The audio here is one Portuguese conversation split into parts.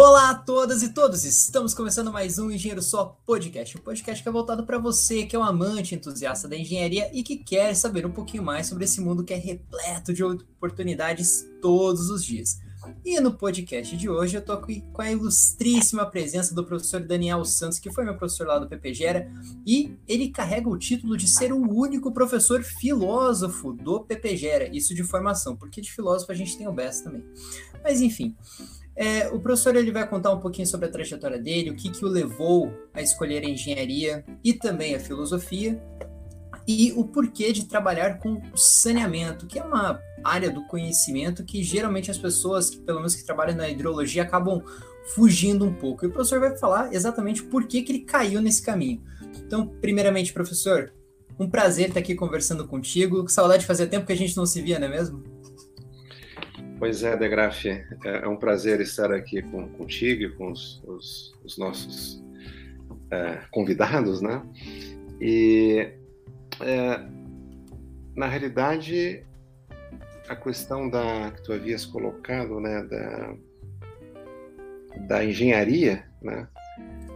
Olá a todas e todos! Estamos começando mais um Engenheiro Só Podcast, um podcast que é voltado para você que é um amante entusiasta da engenharia e que quer saber um pouquinho mais sobre esse mundo que é repleto de oportunidades todos os dias. E no podcast de hoje eu tô aqui com a ilustríssima presença do professor Daniel Santos, que foi meu professor lá do PPGera, e ele carrega o título de ser o único professor filósofo do PPGera, isso de formação, porque de filósofo a gente tem o BES também. Mas enfim, é, o professor ele vai contar um pouquinho sobre a trajetória dele, o que, que o levou a escolher a engenharia e também a filosofia, e o porquê de trabalhar com saneamento, que é uma área do conhecimento que geralmente as pessoas, pelo menos que trabalham na hidrologia, acabam fugindo um pouco. E o professor vai falar exatamente por que, que ele caiu nesse caminho. Então, primeiramente, professor, um prazer estar aqui conversando contigo. Que saudade de fazer tempo que a gente não se via, não é mesmo? Pois é, Degrafi, é, é um prazer estar aqui com, contigo e com os, os, os nossos é, convidados, né? E, é, na realidade, a questão da que tu havias colocado, né, da, da engenharia, né?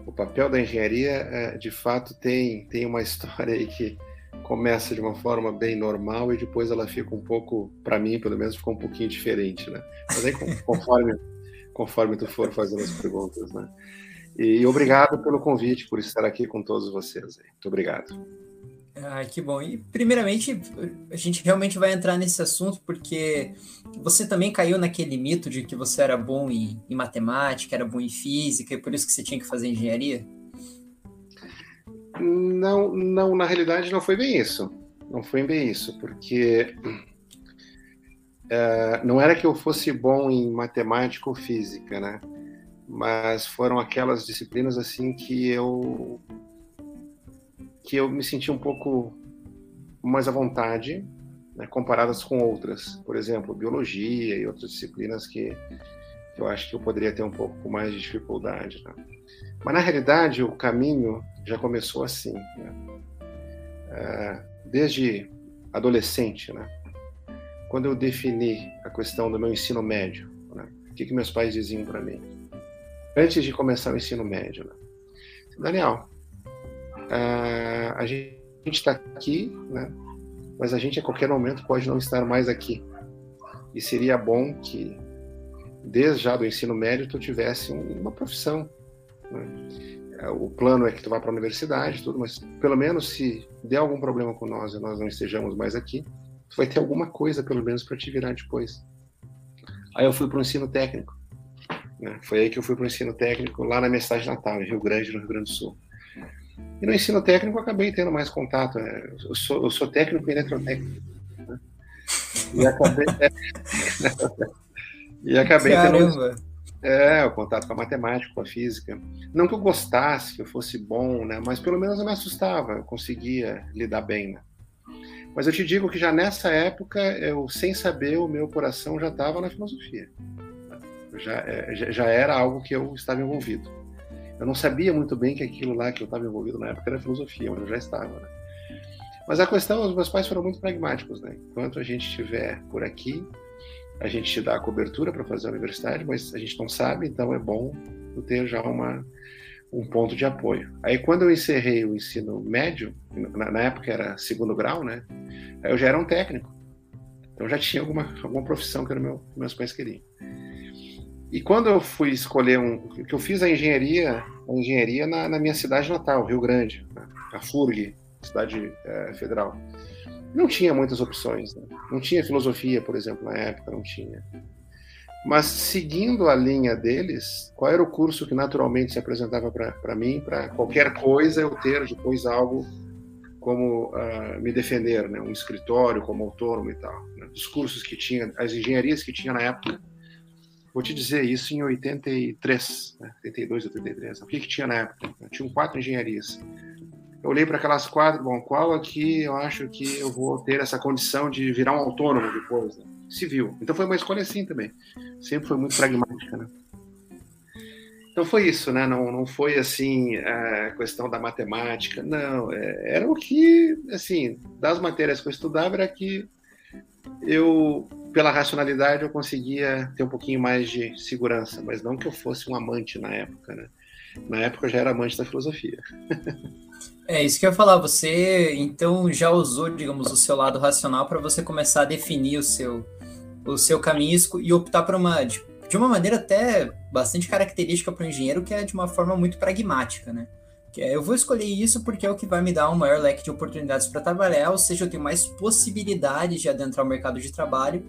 O papel da engenharia, é, de fato, tem, tem uma história aí que começa de uma forma bem normal e depois ela fica um pouco, para mim, pelo menos, ficou um pouquinho diferente, né? Mas aí conforme conforme tu for fazendo as perguntas, né? E obrigado pelo convite, por estar aqui com todos vocês. Muito obrigado. Ah, que bom. E primeiramente, a gente realmente vai entrar nesse assunto porque você também caiu naquele mito de que você era bom em, em matemática, era bom em física, e por isso que você tinha que fazer engenharia? Não, não, na realidade não foi bem isso. Não foi bem isso, porque uh, não era que eu fosse bom em matemática ou física, né? Mas foram aquelas disciplinas assim que eu que eu me senti um pouco mais à vontade, né, comparadas com outras, por exemplo, biologia e outras disciplinas que eu acho que eu poderia ter um pouco mais de dificuldade. Né? Mas na realidade o caminho já começou assim, né? é, desde adolescente, né? Quando eu defini a questão do meu ensino médio, né? o que, que meus pais diziam para mim antes de começar o ensino médio, né? Daniel, é, a gente está aqui, né? Mas a gente a qualquer momento pode não estar mais aqui. E seria bom que desde já do ensino médio tu tivesse uma profissão, né? É, o plano é que tu vá para a universidade, tudo, mas pelo menos se der algum problema com nós e nós não estejamos mais aqui, tu vai ter alguma coisa pelo menos para te virar depois. Aí eu fui para o ensino técnico. Né? Foi aí que eu fui para o ensino técnico lá na minha cidade natal, em Rio Grande, no Rio Grande do Sul. E no ensino técnico eu acabei tendo mais contato. Né? Eu, sou, eu sou técnico em eletrotécnico. Né? E acabei, e acabei Caramba. tendo é, o contato com a matemática, com a física. Não que eu gostasse, que eu fosse bom, né? Mas pelo menos eu me assustava, eu conseguia lidar bem, né? Mas eu te digo que já nessa época, eu sem saber, o meu coração já estava na filosofia. Já, é, já era algo que eu estava envolvido. Eu não sabia muito bem que aquilo lá que eu estava envolvido na época era filosofia, mas eu já estava, né? Mas a questão, os meus pais foram muito pragmáticos, né? Enquanto a gente estiver por aqui, a gente te dá a cobertura para fazer a universidade, mas a gente não sabe, então é bom ter já uma, um ponto de apoio. Aí quando eu encerrei o ensino médio, na, na época era segundo grau, né? eu já era um técnico. Então já tinha alguma, alguma profissão que, meu, meus pais queriam. E quando eu fui escolher um, que eu fiz a engenharia, a engenharia na, na minha cidade natal, Rio Grande, né? a FURG, cidade é, federal não tinha muitas opções. Né? Não tinha filosofia, por exemplo, na época, não tinha. Mas seguindo a linha deles, qual era o curso que naturalmente se apresentava para mim, para qualquer coisa eu ter depois algo como uh, me defender, né? um escritório como autônomo e tal. Né? Os cursos que tinha, as engenharias que tinha na época, vou te dizer isso em 83, né? 82, 83. O que, que tinha na época? Tinham quatro engenharias eu olhei para aquelas quatro, bom, qual aqui eu acho que eu vou ter essa condição de virar um autônomo depois? Né? Civil. Então foi uma escolha assim também. Sempre foi muito pragmática, né? Então foi isso, né? Não, não foi assim a questão da matemática, não. É, era o que, assim, das matérias que eu estudava era que eu pela racionalidade eu conseguia ter um pouquinho mais de segurança, mas não que eu fosse um amante na época, né? Na época eu já era amante da filosofia. É isso que eu ia falar. Você então já usou, digamos, o seu lado racional para você começar a definir o seu o seu caminho e optar por uma de, de uma maneira até bastante característica para o engenheiro, que é de uma forma muito pragmática, né? Que é, eu vou escolher isso porque é o que vai me dar um maior leque de oportunidades para trabalhar, ou seja, eu tenho mais possibilidades de adentrar o mercado de trabalho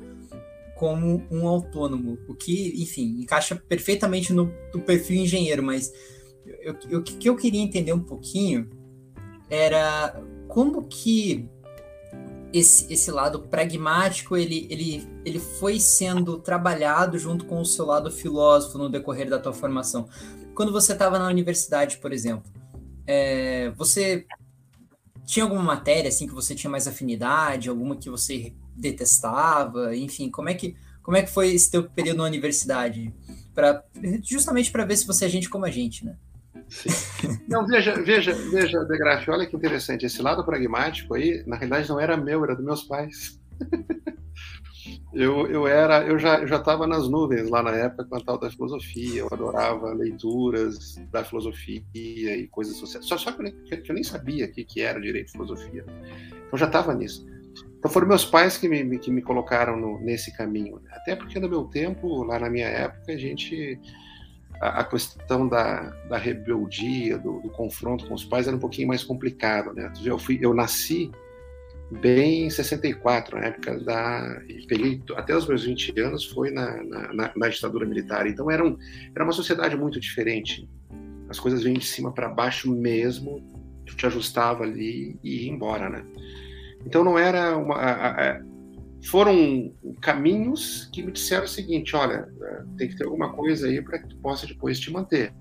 como um autônomo, o que, enfim, encaixa perfeitamente no, no perfil engenheiro, mas o que eu queria entender um pouquinho era como que esse, esse lado pragmático ele, ele, ele foi sendo trabalhado junto com o seu lado filósofo no decorrer da tua formação. Quando você estava na universidade, por exemplo, é, você tinha alguma matéria assim que você tinha mais afinidade, alguma que você detestava, enfim, como é que como é que foi esse teu período na universidade? Para justamente para ver se você é gente como a gente, né? Não, veja, veja, veja, De Graaf, olha que interessante. Esse lado pragmático aí, na realidade, não era meu, era dos meus pais. Eu, eu era, eu já, eu estava nas nuvens lá na época com a tal da filosofia. Eu adorava leituras da filosofia e coisas sociais. Só, só que, eu nem, que eu nem sabia o que, que era direito de filosofia. Eu já estava nisso. Então foram meus pais que me, que me colocaram no, nesse caminho. Né? Até porque no meu tempo, lá na minha época, a gente a, questão da, da rebeldia, do, do, confronto com os pais era um pouquinho mais complicado, né? Eu fui, eu nasci bem em 64, na época da. Peguei até os meus 20 anos, foi na, na, na ditadura militar. Então era, um, era uma sociedade muito diferente. As coisas vêm de cima para baixo mesmo, tu te ajustava ali e ia embora, né? Então não era uma. A, a, foram caminhos que me disseram o seguinte: olha, tem que ter alguma coisa aí para que tu possa depois te manter.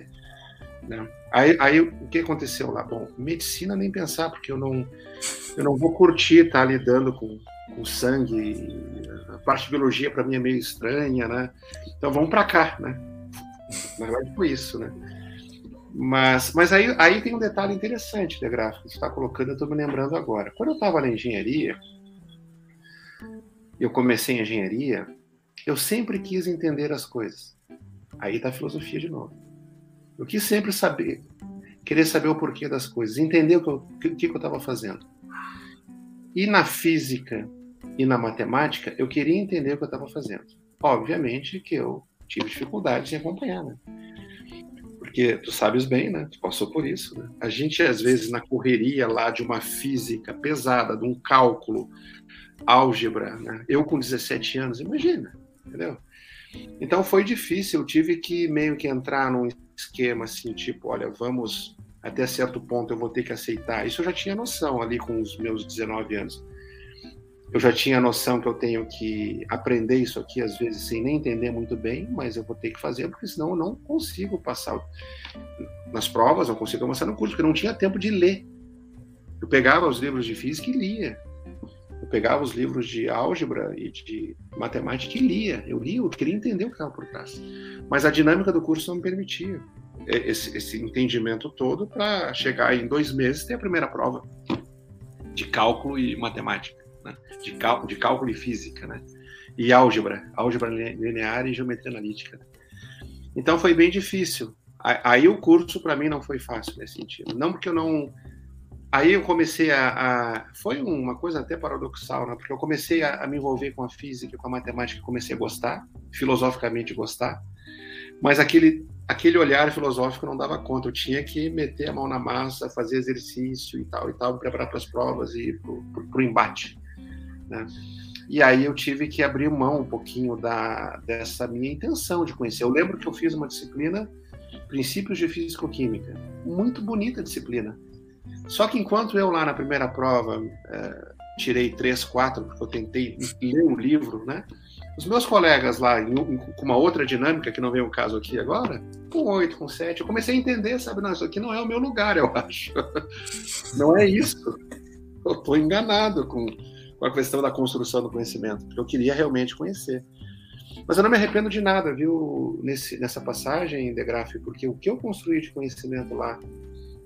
Né? Aí, aí, o que aconteceu lá? Bom, medicina nem pensar, porque eu não, eu não vou curtir estar tá lidando com, com sangue. A parte de biologia para mim é meio estranha, né? Então vamos para cá, né? Na verdade foi isso, né? Mas, mas aí, aí tem um detalhe interessante, de gráfico, que você está colocando, eu estou me lembrando agora. Quando eu estava na engenharia, eu comecei engenharia, eu sempre quis entender as coisas. Aí está a filosofia de novo. Eu quis sempre saber, querer saber o porquê das coisas, entender o que eu, que eu estava fazendo. E na física e na matemática, eu queria entender o que eu estava fazendo. Obviamente que eu tive dificuldades em acompanhar, né? Porque tu sabes bem, né? Tu passou por isso, né? A gente, às vezes, na correria lá de uma física pesada, de um cálculo, álgebra, né? Eu com 17 anos, imagina, entendeu? Então foi difícil, eu tive que meio que entrar num esquema assim, tipo, olha, vamos até certo ponto eu vou ter que aceitar. Isso eu já tinha noção ali com os meus 19 anos. Eu já tinha noção que eu tenho que aprender isso aqui às vezes sem nem entender muito bem, mas eu vou ter que fazer porque senão eu não consigo passar nas provas, não consigo avançar no curso porque não tinha tempo de ler. Eu pegava os livros de física e lia eu pegava os livros de álgebra e de matemática e lia. Eu lia, eu queria entender o que estava por trás. Mas a dinâmica do curso não me permitia esse, esse entendimento todo para chegar em dois meses ter a primeira prova de cálculo e matemática, né? de, de cálculo e física, né? e álgebra, álgebra linear e geometria analítica. Então foi bem difícil. Aí o curso para mim não foi fácil nesse sentido. Não porque eu não Aí eu comecei a, a, Foi uma coisa até paradoxal, né? Porque eu comecei a, a, me envolver com a física, com a matemática, comecei a gostar, filosoficamente gostar, mas aquele, aquele olhar filosófico não dava conta. Eu tinha que meter a mão na massa, fazer exercício e tal, e tal, preparar para as provas e para o embate. Né? E aí eu tive que abrir mão um pouquinho da, dessa minha intenção de conhecer. Eu lembro que eu fiz uma disciplina, Princípios de Físico-Química, muito bonita disciplina só que enquanto eu lá na primeira prova é, tirei três, quatro, porque eu tentei ler um livro, né? Os meus colegas lá, em, em, com uma outra dinâmica, que não vem o caso aqui agora, com oito, com sete, eu comecei a entender, sabe? Não, isso aqui não é o meu lugar, eu acho. Não é isso. Eu estou enganado com, com a questão da construção do conhecimento, porque eu queria realmente conhecer. Mas eu não me arrependo de nada, viu, nesse, nessa passagem, De Graaf, porque o que eu construí de conhecimento lá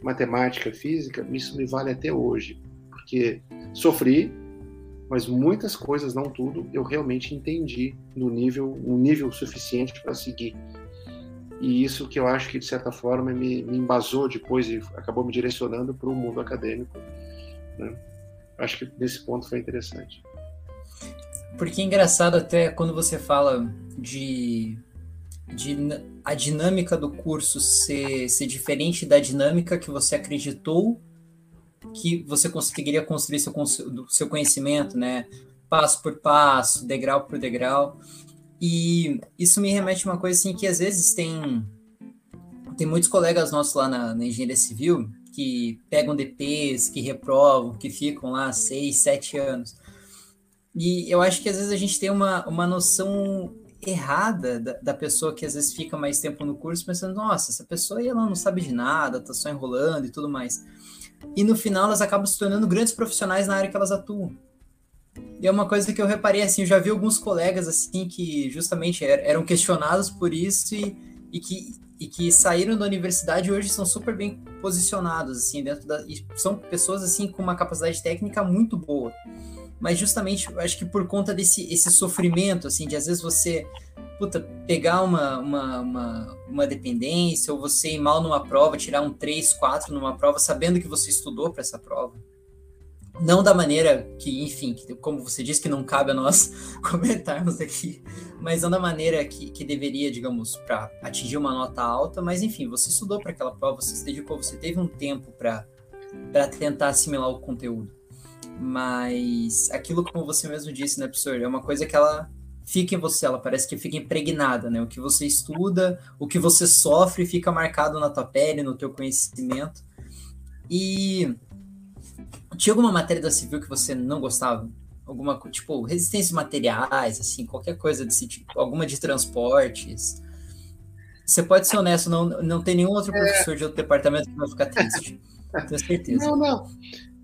matemática, física, isso me vale até hoje, porque sofri, mas muitas coisas, não tudo, eu realmente entendi no nível, um nível suficiente para seguir. E isso que eu acho que, de certa forma, me, me embasou depois e acabou me direcionando para o mundo acadêmico. Né? Acho que nesse ponto foi interessante. Porque é engraçado até quando você fala de, a dinâmica do curso ser, ser diferente da dinâmica que você acreditou que você conseguiria construir seu, seu conhecimento, né? Passo por passo, degrau por degrau. E isso me remete a uma coisa assim que às vezes tem tem muitos colegas nossos lá na, na engenharia civil que pegam DPs, que reprovam, que ficam lá seis, sete anos. E eu acho que às vezes a gente tem uma, uma noção errada da, da, pessoa que às vezes fica mais tempo no curso pensando, nossa, essa pessoa aí ela não sabe de nada, tá só enrolando e tudo mais. E no final elas acabam se tornando grandes profissionais na área que elas atuam. E é uma coisa que eu reparei assim, eu já vi alguns colegas assim que justamente er, eram questionados por isso e, e que e que saíram da universidade e hoje são super bem posicionados assim dentro da e são pessoas assim com uma capacidade técnica muito boa mas justamente acho que por conta desse esse sofrimento assim de às vezes você puta, pegar uma, uma, uma, uma, dependência ou você ir mal numa prova, tirar um 3, 4 numa prova, sabendo que você estudou para essa prova. Não da maneira que, enfim, que, como você disse, que não cabe a nós comentarmos aqui, mas não da maneira que, que deveria, digamos, para atingir uma nota alta, mas enfim, você estudou para aquela prova, você se dedicou, você teve um tempo para tentar assimilar o conteúdo. Mas aquilo, como você mesmo disse, né, professor, é uma coisa que ela fica em você, ela parece que fica impregnada, né? O que você estuda, o que você sofre fica marcado na tua pele, no teu conhecimento. E tinha alguma matéria da civil que você não gostava? Alguma, tipo, resistência materiais, assim, qualquer coisa desse tipo, alguma de transportes. Você pode ser honesto, não, não tem nenhum outro é. professor de outro departamento que vai ficar triste. Tenho certeza. Não, não.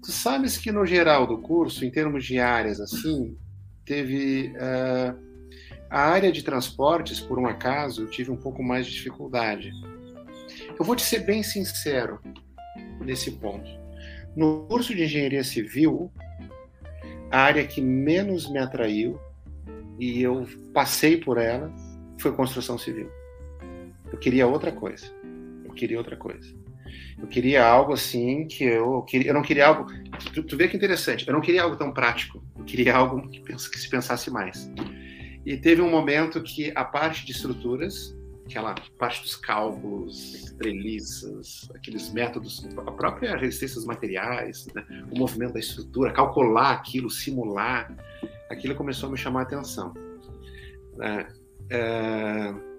Tu sabes que no geral do curso, em termos de áreas, assim, teve. Uh a área de transportes, por um acaso, eu tive um pouco mais de dificuldade. Eu vou te ser bem sincero nesse ponto. No curso de engenharia civil, a área que menos me atraiu e eu passei por ela foi construção civil. Eu queria outra coisa. Eu queria outra coisa. Eu queria algo assim que eu, queria. Eu não queria algo. Tu, tu vê que interessante. Eu não queria algo tão prático. Eu queria algo que, que se pensasse mais. E teve um momento que a parte de estruturas, aquela parte dos cálculos, treliças, aqueles métodos, a própria resistência dos materiais, né? o movimento da estrutura, calcular aquilo, simular, aquilo começou a me chamar a atenção. Né? É...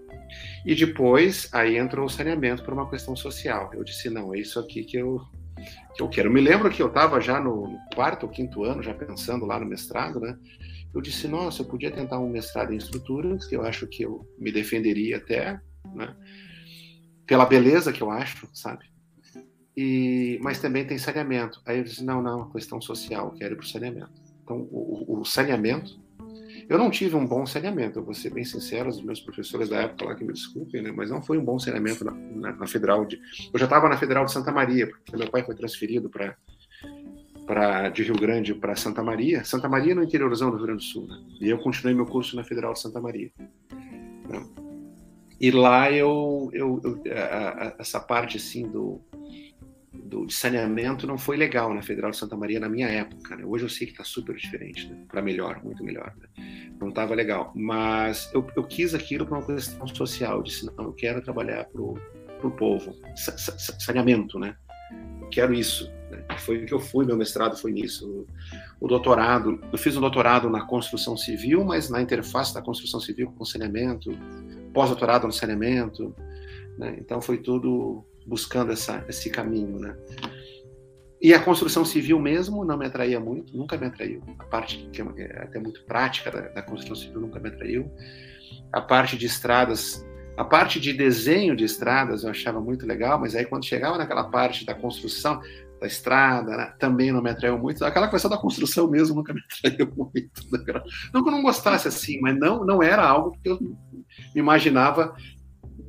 E depois, aí entrou o saneamento por uma questão social. Eu disse, não, é isso aqui que eu, que eu quero. Eu me lembro que eu estava já no quarto ou quinto ano, já pensando lá no mestrado, né? eu disse, nossa, eu podia tentar um mestrado em estruturas, que eu acho que eu me defenderia até, né? Pela beleza que eu acho, sabe? E, mas também tem saneamento. Aí eu disse, não, não, questão social, quero ir para o saneamento. Então, o, o, saneamento, eu não tive um bom saneamento, eu vou ser bem sincero, os meus professores da época lá que me desculpem, né? Mas não foi um bom saneamento na, na, na Federal de... Eu já estava na Federal de Santa Maria, porque meu pai foi transferido para de Rio Grande para Santa Maria, Santa Maria no interiorzão do Rio Grande do Sul, né? E eu continuei meu curso na Federal de Santa Maria. Né? E lá eu, eu, eu a, a, essa parte assim do, do saneamento não foi legal na Federal de Santa Maria na minha época. Né? Hoje eu sei que está super diferente, né? para melhor, muito melhor. Né? Não estava legal, mas eu, eu quis aquilo para uma questão social. Eu disse não, eu quero trabalhar para o povo, saneamento, né? Eu quero isso foi o que eu fui, meu mestrado foi nisso. O doutorado, eu fiz um doutorado na construção civil, mas na interface da construção civil com saneamento, pós-doutorado no saneamento, né? então foi tudo buscando essa, esse caminho, né? E a construção civil mesmo não me atraía muito, nunca me atraiu. A parte que é até muito prática da, da construção civil nunca me atraiu. A parte de estradas a parte de desenho de estradas eu achava muito legal, mas aí quando chegava naquela parte da construção, da estrada, né? também não me atraiu muito. Aquela questão da construção mesmo nunca me atraiu muito. Né? Não que eu não gostasse assim, mas não, não era algo que eu imaginava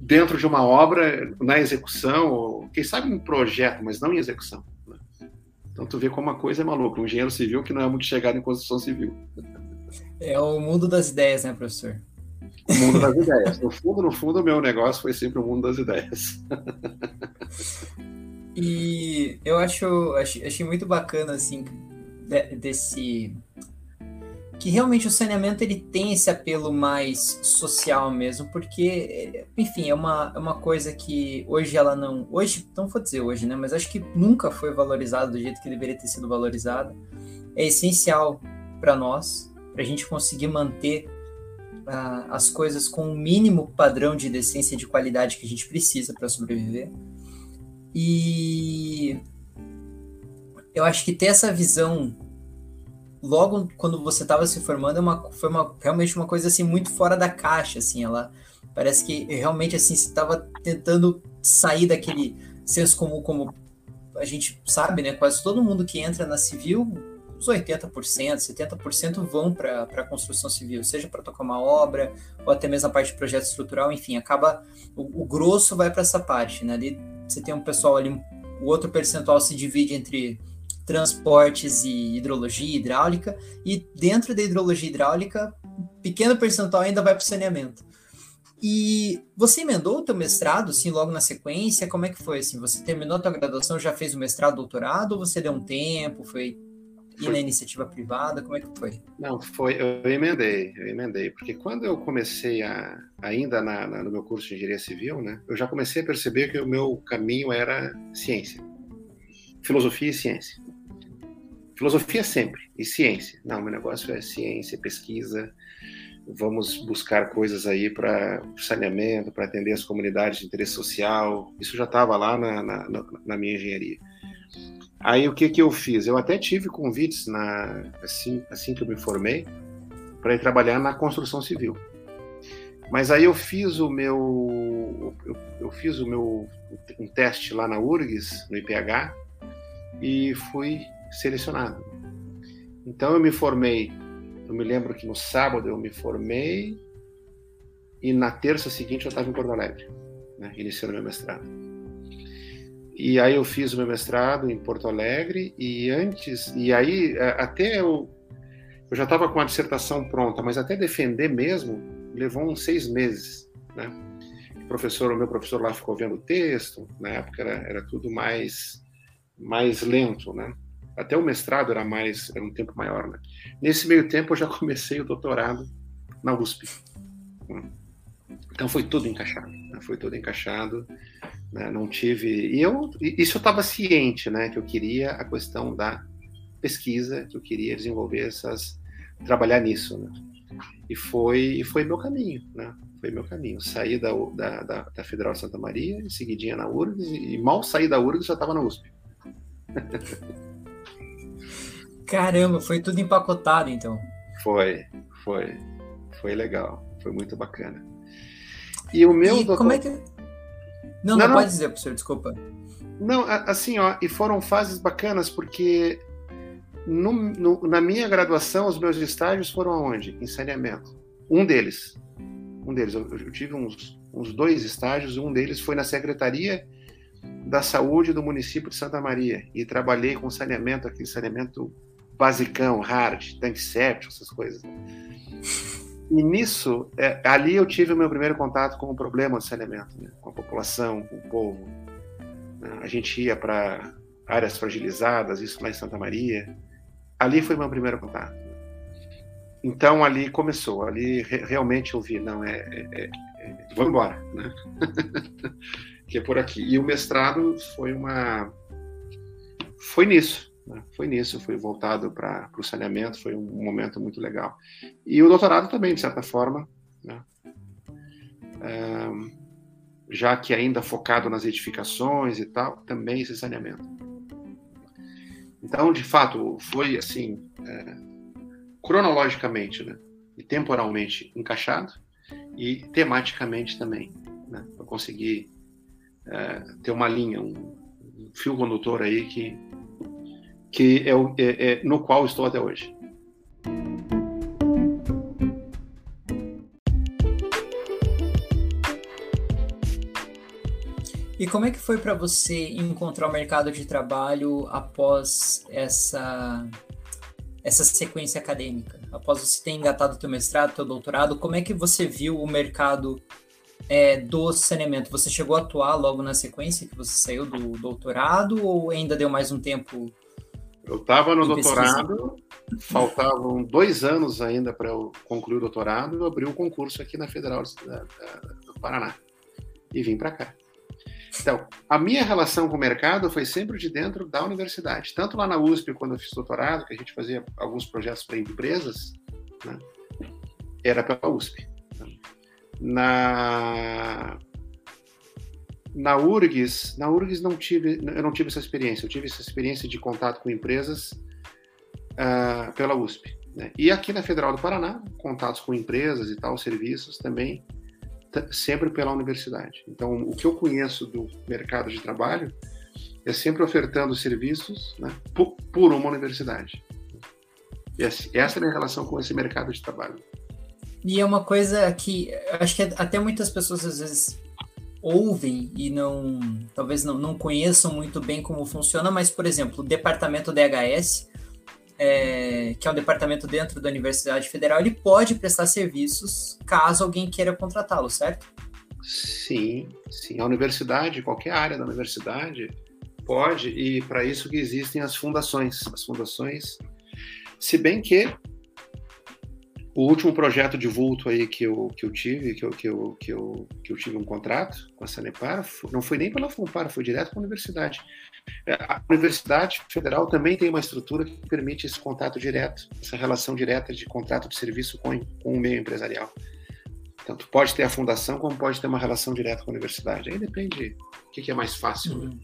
dentro de uma obra, na execução, ou quem sabe em projeto, mas não em execução. Então tu vê como uma coisa é maluca, um engenheiro civil que não é muito chegado em construção civil. É o mundo das ideias, né, professor? O mundo das ideias. No fundo, no fundo, o meu negócio foi sempre o mundo das ideias. E eu acho, achei, achei muito bacana, assim, desse que realmente o saneamento ele tem esse apelo mais social mesmo, porque, enfim, é uma, é uma coisa que hoje ela não. Hoje, não vou dizer hoje, né? Mas acho que nunca foi valorizado do jeito que deveria ter sido valorizado. É essencial para nós, para a gente conseguir manter uh, as coisas com o mínimo padrão de decência e de qualidade que a gente precisa para sobreviver. E eu acho que ter essa visão logo quando você estava se formando, é uma, foi uma, realmente uma coisa assim muito fora da caixa, assim, ela parece que realmente assim você estava tentando sair daquele senso comum como a gente sabe, né? Quase todo mundo que entra na civil, uns 80%, 70% vão para a construção civil, seja para tocar uma obra ou até mesmo a parte de projeto estrutural, enfim, acaba o, o grosso vai para essa parte, né? Ali você tem um pessoal ali, o outro percentual se divide entre transportes e hidrologia hidráulica, e dentro da hidrologia hidráulica, um pequeno percentual ainda vai para o saneamento. E você emendou o teu mestrado, assim, logo na sequência? Como é que foi, assim? Você terminou a tua graduação, já fez o mestrado, doutorado, ou você deu um tempo, foi ir na iniciativa privada? Como é que foi? Não, foi, eu emendei, eu emendei, porque quando eu comecei a, ainda na, na, no meu curso de engenharia civil, né, eu já comecei a perceber que o meu caminho era ciência, filosofia e ciência. Filosofia sempre, e ciência. Não, meu negócio é ciência, pesquisa. Vamos buscar coisas aí para saneamento, para atender as comunidades de interesse social. Isso já estava lá na, na, na, minha engenharia. Aí o que, que eu fiz? Eu até tive convites na, assim, assim que eu me formei para ir trabalhar na construção civil. Mas aí eu fiz o meu eu, eu, fiz o meu um teste lá na URGS, no IPH, e fui selecionado. Então eu me formei, eu me lembro que no sábado eu me formei e na terça seguinte eu estava em Porto Alegre, né, iniciando meu mestrado. E aí eu fiz o meu mestrado em Porto Alegre e antes, e aí até eu, eu já estava com a dissertação pronta, mas até defender mesmo levou uns seis meses, né? O professor, o meu professor lá ficou vendo o texto, na época era, era tudo mais mais lento, né? Até o mestrado era mais, era um tempo maior, né? Nesse meio tempo eu já comecei o doutorado na USP. Então foi tudo encaixado, né? foi tudo encaixado, né? não tive e eu isso eu estava ciente, né? Que eu queria a questão da pesquisa, que eu queria desenvolver essas, trabalhar nisso, né? E foi e foi meu caminho, né? Foi meu caminho. Saí da, da, da, da Federal Santa Maria, seguidinha na URGS, e mal saí da URGS já estava na USP. Caramba, foi tudo empacotado então. Foi, foi. Foi legal. Foi muito bacana. E o meu. E como é que. Não, não, não, não pode dizer, professor, desculpa. Não, assim, ó, e foram fases bacanas, porque no, no, na minha graduação, os meus estágios foram aonde? Em saneamento. Um deles. Um deles. Eu, eu tive uns, uns dois estágios, um deles foi na Secretaria da Saúde do município de Santa Maria. E trabalhei com saneamento aqui, saneamento basicão, hard, tanque séptico, essas coisas. E nisso, é, ali eu tive o meu primeiro contato com o problema do saneamento, né? com a população, com o povo. Né? A gente ia para áreas fragilizadas, isso lá em Santa Maria. Ali foi meu primeiro contato. Então ali começou, ali re realmente eu vi, não, é, é, é, é vamos embora, né? que é por aqui. E o mestrado foi uma, foi nisso? Foi nisso, foi voltado para o saneamento, foi um momento muito legal. E o doutorado também, de certa forma, né? já que ainda focado nas edificações e tal, também esse saneamento. Então, de fato, foi assim, é, cronologicamente né? e temporalmente encaixado e tematicamente também, né? para conseguir é, ter uma linha, um, um fio condutor aí que que é, o, é, é no qual estou até hoje. E como é que foi para você encontrar o mercado de trabalho após essa essa sequência acadêmica? Após você ter engatado teu mestrado, teu doutorado, como é que você viu o mercado é, do saneamento? Você chegou a atuar logo na sequência que você saiu do doutorado ou ainda deu mais um tempo? Eu estava no doutorado, faltavam dois anos ainda para eu concluir o doutorado, eu abri o um concurso aqui na Federal do Paraná e vim para cá. Então, a minha relação com o mercado foi sempre de dentro da universidade. Tanto lá na USP, quando eu fiz doutorado, que a gente fazia alguns projetos para empresas, né, era pela USP. Na, na URGS, na URGS não tive, eu não tive essa experiência. Eu tive essa experiência de contato com empresas uh, pela USP. Né? E aqui na Federal do Paraná, contatos com empresas e tal, serviços também sempre pela universidade. Então, o que eu conheço do mercado de trabalho é sempre ofertando serviços né, por, por, uma universidade. E essa é a minha relação com esse mercado de trabalho. E é uma coisa que acho que até muitas pessoas às vezes ouvem e não talvez não, não conheçam muito bem como funciona, mas, por exemplo, o departamento DHS é, que é um departamento dentro da Universidade Federal, ele pode prestar serviços caso alguém queira contratá-lo, certo? Sim, sim. A universidade, qualquer área da universidade, pode, e para isso que existem as fundações. As fundações, se bem que o último projeto de vulto aí que eu, que eu tive, que eu, que, eu, que, eu, que eu tive um contrato com a Sanepar, não foi nem pela Fumpar, foi direto com a universidade. É, a Universidade Federal também tem uma estrutura que permite esse contato direto, essa relação direta de contrato de serviço com, com o meio empresarial. Tanto pode ter a fundação, como pode ter uma relação direta com a universidade. Aí depende o que, é mais fácil. Né?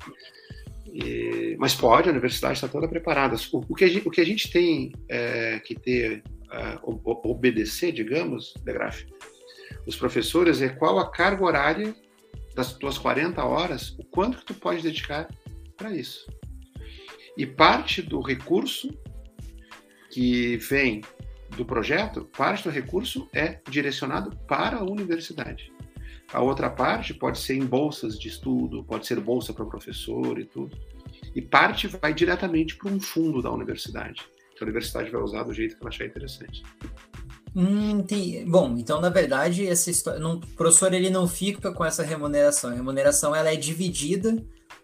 E, mas pode, a universidade está toda preparada. O, o, que, a gente, o que a gente tem é, que ter, uh, obedecer, digamos, Degraf, os professores, é qual a carga horária das tuas 40 horas, o quanto que tu pode dedicar para isso. E parte do recurso que vem do projeto, parte do recurso é direcionado para a universidade. A outra parte pode ser em bolsas de estudo, pode ser bolsa para o professor e tudo. E parte vai diretamente para um fundo da universidade, que a universidade vai usar do jeito que ela achar interessante. Hum. Bom, então na verdade essa história, não, o professor ele não fica com essa remuneração. A remuneração ela é dividida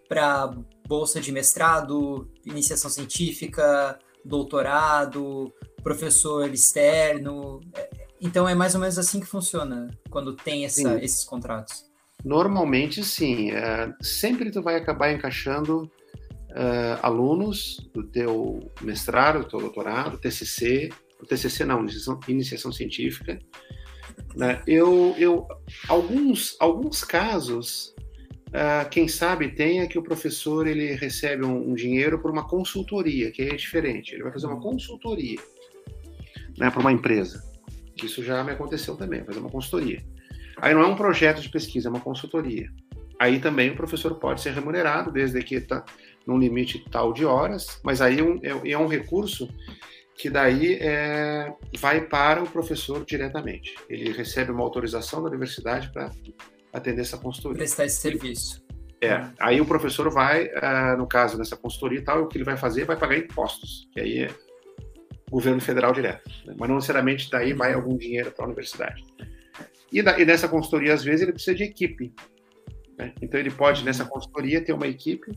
para bolsa de mestrado, iniciação científica, doutorado, professor externo. Então é mais ou menos assim que funciona quando tem essa, esses contratos. Normalmente sim. É, sempre tu vai acabar encaixando uh, alunos do teu mestrado, do teu doutorado, TCC, o TCC não, iniciação, iniciação científica. Né? Eu, eu, alguns, alguns casos uh, quem sabe tenha que o professor ele recebe um, um, dinheiro por uma consultoria, que é diferente. Ele vai fazer uma consultoria né, para uma empresa. Isso já me aconteceu também, fazer uma consultoria. Aí não é um projeto de pesquisa, é uma consultoria. Aí também o professor pode ser remunerado, desde que está num limite tal de horas, mas aí é, é, é um recurso que daí é, vai para o professor diretamente. Ele recebe uma autorização da universidade para atender essa consultoria. Prestar esse serviço. É, aí o professor vai, uh, no caso dessa consultoria e tal, o que ele vai fazer vai pagar impostos, que aí é governo federal direto, né? mas não necessariamente daí vai algum dinheiro para a universidade. E, da, e nessa consultoria, às vezes, ele precisa de equipe. Né? Então, ele pode, nessa consultoria, ter uma equipe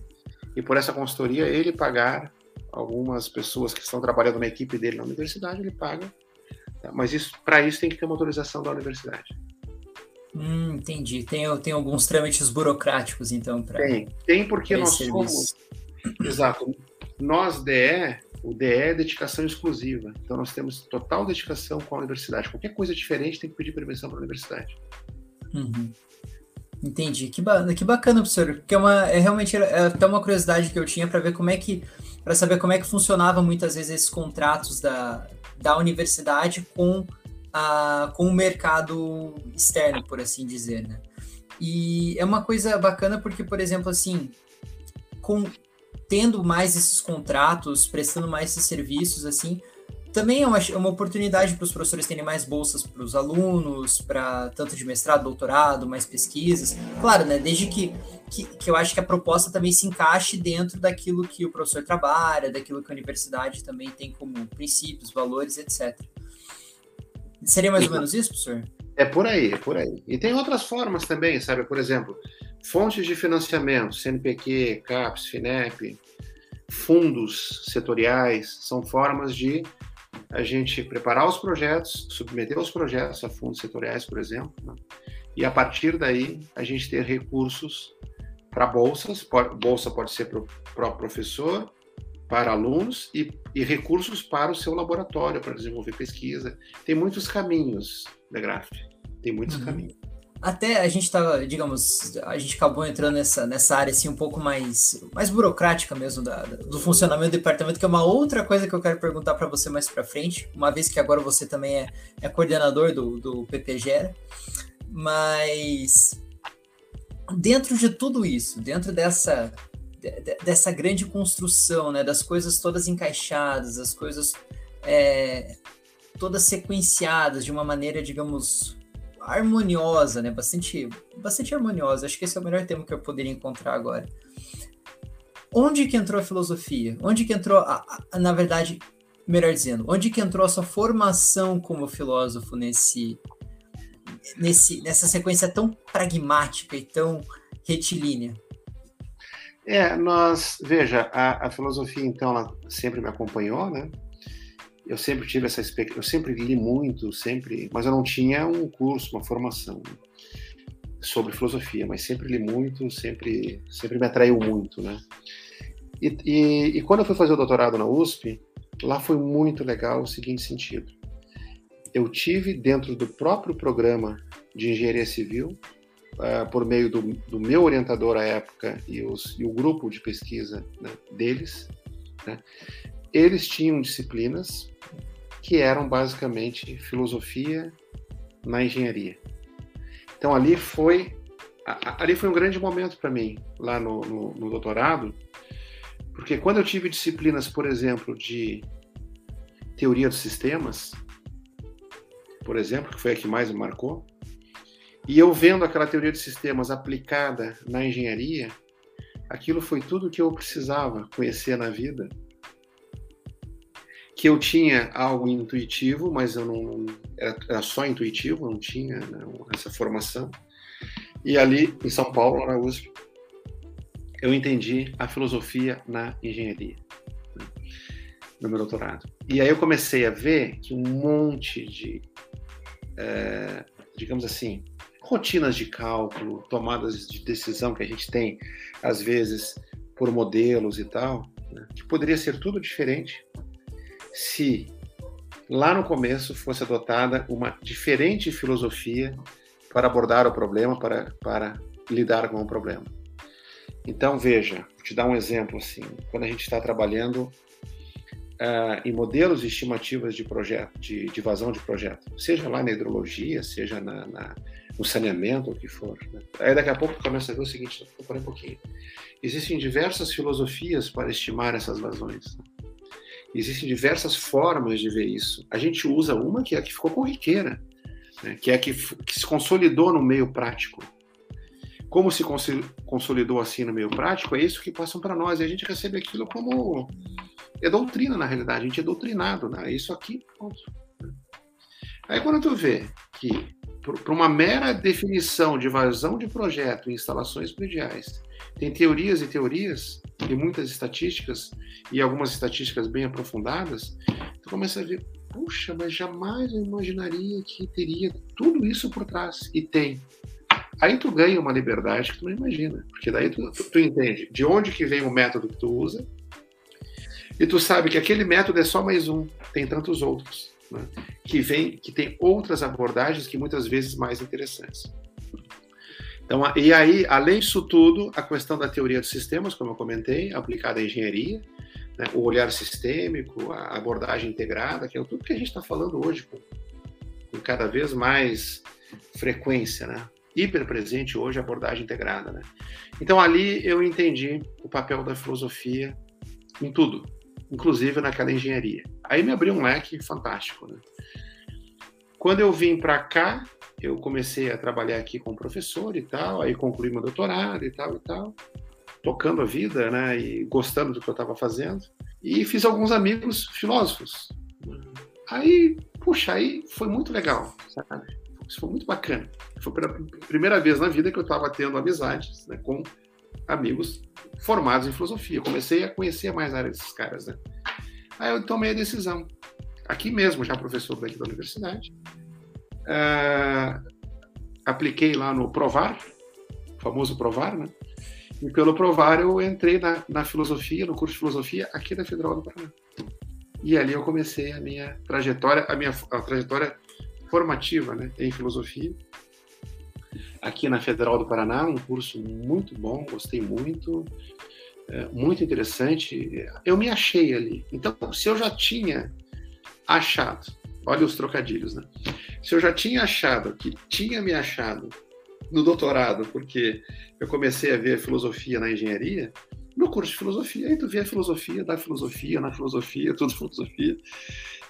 e, por essa consultoria, ele pagar algumas pessoas que estão trabalhando na equipe dele na universidade, ele paga. Tá? Mas isso, para isso tem que ter uma autorização da universidade. Hum, entendi. Tem, tem alguns trâmites burocráticos, então, para. Tem, tem porque nós somos. Exato. Nós, DE, o DE é dedicação exclusiva. Então, nós temos total dedicação com a universidade. Qualquer coisa diferente tem que pedir permissão para a universidade. Uhum. Entendi. Que, ba que bacana, professor. Porque é, uma, é realmente é até uma curiosidade que eu tinha para ver como é que. para saber como é que funcionava muitas vezes esses contratos da, da universidade com a, com o mercado externo, por assim dizer, né? E é uma coisa bacana porque, por exemplo, assim, com, tendo mais esses contratos, prestando mais esses serviços, assim, também é uma, é uma oportunidade para os professores terem mais bolsas para os alunos, para tanto de mestrado, doutorado, mais pesquisas. Claro, né? Desde que que, que eu acho que a proposta também se encaixe dentro daquilo que o professor trabalha, daquilo que a universidade também tem como princípios, valores, etc. Seria mais ou menos isso, professor? É por aí, é por aí. E tem outras formas também, sabe? Por exemplo, fontes de financiamento, CNPq, CAPES, FINEP, fundos setoriais, são formas de a gente preparar os projetos, submeter os projetos a fundos setoriais, por exemplo, né? e a partir daí a gente ter recursos para bolsas, bolsa pode ser para o próprio professor, para alunos e, e, recursos para o seu laboratório, para desenvolver pesquisa. Tem muitos caminhos, Degraf, tem muitos uhum. caminhos. Até a gente estava, digamos, a gente acabou entrando nessa, nessa área assim um pouco mais, mais burocrática mesmo da, do funcionamento do departamento, que é uma outra coisa que eu quero perguntar para você mais para frente, uma vez que agora você também é, é coordenador do, do PPGera. Mas dentro de tudo isso, dentro dessa, dessa grande construção, né, das coisas todas encaixadas, as coisas é, todas sequenciadas de uma maneira, digamos, harmoniosa, né, bastante, bastante harmoniosa. Acho que esse é o melhor termo que eu poderia encontrar agora. Onde que entrou a filosofia? Onde que entrou, a, a, na verdade, melhor dizendo, onde que entrou a sua formação como filósofo nesse, nesse, nessa sequência tão pragmática e tão retilínea? É, nós, veja, a, a filosofia, então, ela sempre me acompanhou, né? Eu sempre tive essa expectativa, eu sempre li muito, sempre, mas eu não tinha um curso, uma formação sobre filosofia, mas sempre li muito, sempre, sempre me atraiu muito, né? E, e, e quando eu fui fazer o doutorado na USP, lá foi muito legal o seguinte sentido eu tive dentro do próprio programa de engenharia civil, uh, por meio do, do, meu orientador à época e, os, e o grupo de pesquisa né, deles, né, eles tinham disciplinas que eram basicamente filosofia na engenharia. Então ali foi ali foi um grande momento para mim lá no, no, no doutorado, porque quando eu tive disciplinas, por exemplo, de teoria dos sistemas, por exemplo, que foi a que mais me marcou. E eu vendo aquela teoria de sistemas aplicada na engenharia, aquilo foi tudo que eu precisava conhecer na vida. Que eu tinha algo intuitivo, mas eu não era, era só intuitivo, não tinha não, essa formação. E ali em São Paulo, na USP, eu entendi a filosofia na engenharia né, no meu doutorado. E aí eu comecei a ver que um monte de é, digamos assim, rotinas de cálculo, tomadas de decisão que a gente tem, às vezes, por modelos e tal, né, que poderia ser tudo diferente se lá no começo fosse adotada uma diferente filosofia para abordar o problema, para, para lidar com o problema. Então, veja, vou te dar um exemplo assim. Quando a gente está trabalhando uh, em modelos estimativas de projeto, de, de vazão de projeto, seja lá na hidrologia, seja na, na no saneamento, o que for. Né? Aí daqui a pouco começa a ver o seguinte, vou um pouquinho. Existem diversas filosofias para estimar essas vazões. Né? Existem diversas formas de ver isso. A gente usa uma que é a que ficou corriqueira, né? que é a que, que se consolidou no meio prático. Como se consolidou assim no meio prático, é isso que passam para nós. E a gente recebe aquilo como é doutrina, na realidade, a gente é doutrinado, né? Isso aqui, pronto. Aí quando tu vê que, para uma mera definição de vazão de projeto em instalações prediais, tem teorias e teorias, e muitas estatísticas, e algumas estatísticas bem aprofundadas, tu começa a ver, puxa, mas jamais eu imaginaria que teria tudo isso por trás. E tem. Aí tu ganha uma liberdade que tu não imagina, porque daí tu, tu, tu entende de onde que vem o método que tu usa, e tu sabe que aquele método é só mais um, tem tantos outros, né? que vem, que tem outras abordagens que muitas vezes mais interessantes. Então, e aí, além disso tudo, a questão da teoria dos sistemas, como eu comentei, aplicada à engenharia, né? o olhar sistêmico, a abordagem integrada, que é tudo que a gente está falando hoje com, com, cada vez mais frequência, né? hiper presente hoje a abordagem integrada. Né? Então, ali eu entendi o papel da filosofia em tudo, inclusive naquela engenharia. Aí me abriu um leque fantástico. Né? Quando eu vim para cá, eu comecei a trabalhar aqui como professor e tal, aí concluí meu doutorado e tal e tal, tocando a vida, né, e gostando do que eu estava fazendo. E fiz alguns amigos filósofos. Aí, puxa, aí foi muito legal, sabe? Isso foi muito bacana. Foi pela primeira vez na vida que eu estava tendo amizades né, com amigos formados em filosofia. Comecei a conhecer mais a área desses caras, né? Aí eu tomei a decisão, aqui mesmo, já professor daqui da universidade, uh, apliquei lá no Provar, famoso Provar, né? E pelo Provar eu entrei na, na filosofia, no curso de filosofia aqui da Federal do Paraná. E ali eu comecei a minha trajetória, a minha a trajetória formativa, né, em filosofia. Aqui na Federal do Paraná, um curso muito bom, gostei muito, é, muito interessante. Eu me achei ali. Então, se eu já tinha achado, olha os trocadilhos, né? Se eu já tinha achado que tinha me achado no doutorado, porque eu comecei a ver filosofia na engenharia, no curso de filosofia, aí tu vê a filosofia da filosofia, na filosofia, tudo filosofia.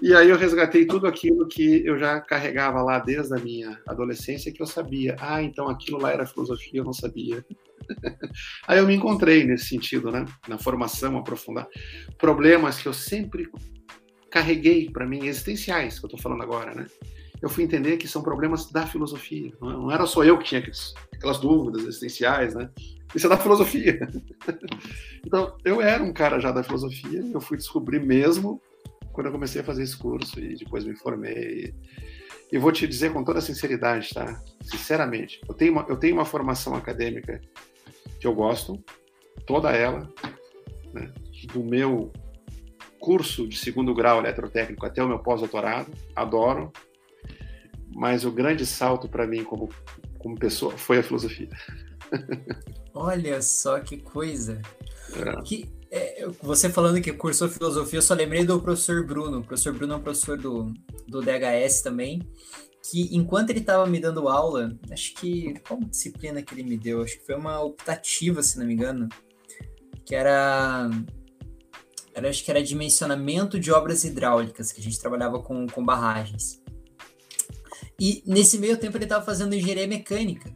E aí eu resgatei tudo aquilo que eu já carregava lá desde a minha adolescência, que eu sabia. Ah, então aquilo lá era filosofia, eu não sabia. aí eu me encontrei nesse sentido, né? Na formação, aprofundar. Problemas que eu sempre carreguei para mim, existenciais, que eu estou falando agora, né? Eu fui entender que são problemas da filosofia. Não era só eu que tinha aquelas dúvidas existenciais, né? Isso é da filosofia. então, eu era um cara já da filosofia, eu fui descobrir mesmo quando eu comecei a fazer esse curso e depois me formei. E vou te dizer com toda sinceridade, tá? Sinceramente, eu tenho uma, eu tenho uma formação acadêmica que eu gosto, toda ela, né? do meu curso de segundo grau eletrotécnico até o meu pós-doutorado, adoro, mas o grande salto para mim como, como pessoa foi a filosofia. Olha só que coisa. É. Que, é, você falando que cursou filosofia, eu só lembrei do professor Bruno. O professor Bruno é um professor do, do DHS também, que enquanto ele estava me dando aula, acho que. Qual disciplina que ele me deu? Acho que foi uma optativa, se não me engano, que era. era acho que era dimensionamento de obras hidráulicas, que a gente trabalhava com, com barragens. E nesse meio tempo ele estava fazendo engenharia mecânica.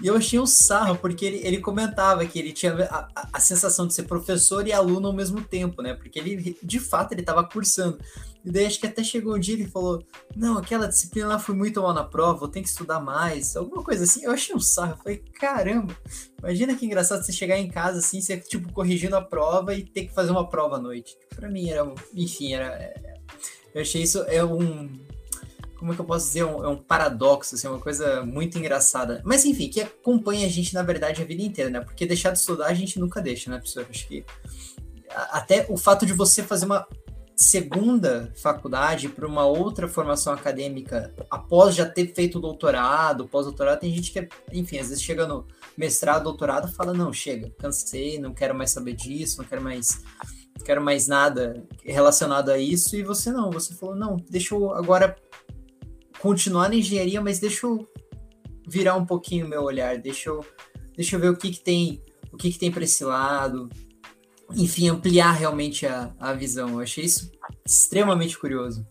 E eu achei um sarro, porque ele, ele comentava que ele tinha a, a, a, sensação de ser professor e aluno ao mesmo tempo, né? Porque ele, de fato, ele estava cursando. E daí acho que até chegou um dia ele falou: Não, aquela disciplina lá foi muito mal na prova, vou ter que estudar mais, alguma coisa assim. Eu achei um sarro. Eu falei: Caramba, imagina que engraçado você chegar em casa assim, você, tipo, corrigindo a prova e ter que fazer uma prova à noite. Para mim era, enfim, era. É, eu achei isso é um como é que eu posso dizer? É um, é um paradoxo, assim, uma coisa muito engraçada. Mas enfim, que acompanha a gente, na verdade, a vida inteira, né? Porque deixar de estudar a gente nunca deixa, né, professor? Acho que até o fato de você fazer uma segunda faculdade para uma outra formação acadêmica após já ter feito doutorado, pós-doutorado, tem gente que, enfim, às vezes chega no mestrado, doutorado, fala, não, chega, cansei, não quero mais saber disso, não quero mais quero mais nada relacionado a isso, e você não, você falou, não, deixa eu agora continuar na engenharia, mas deixa eu virar um pouquinho o meu olhar, deixa eu, deixa eu ver o que, que tem o que, que tem para esse lado, enfim, ampliar realmente a, a visão. Eu achei isso extremamente curioso.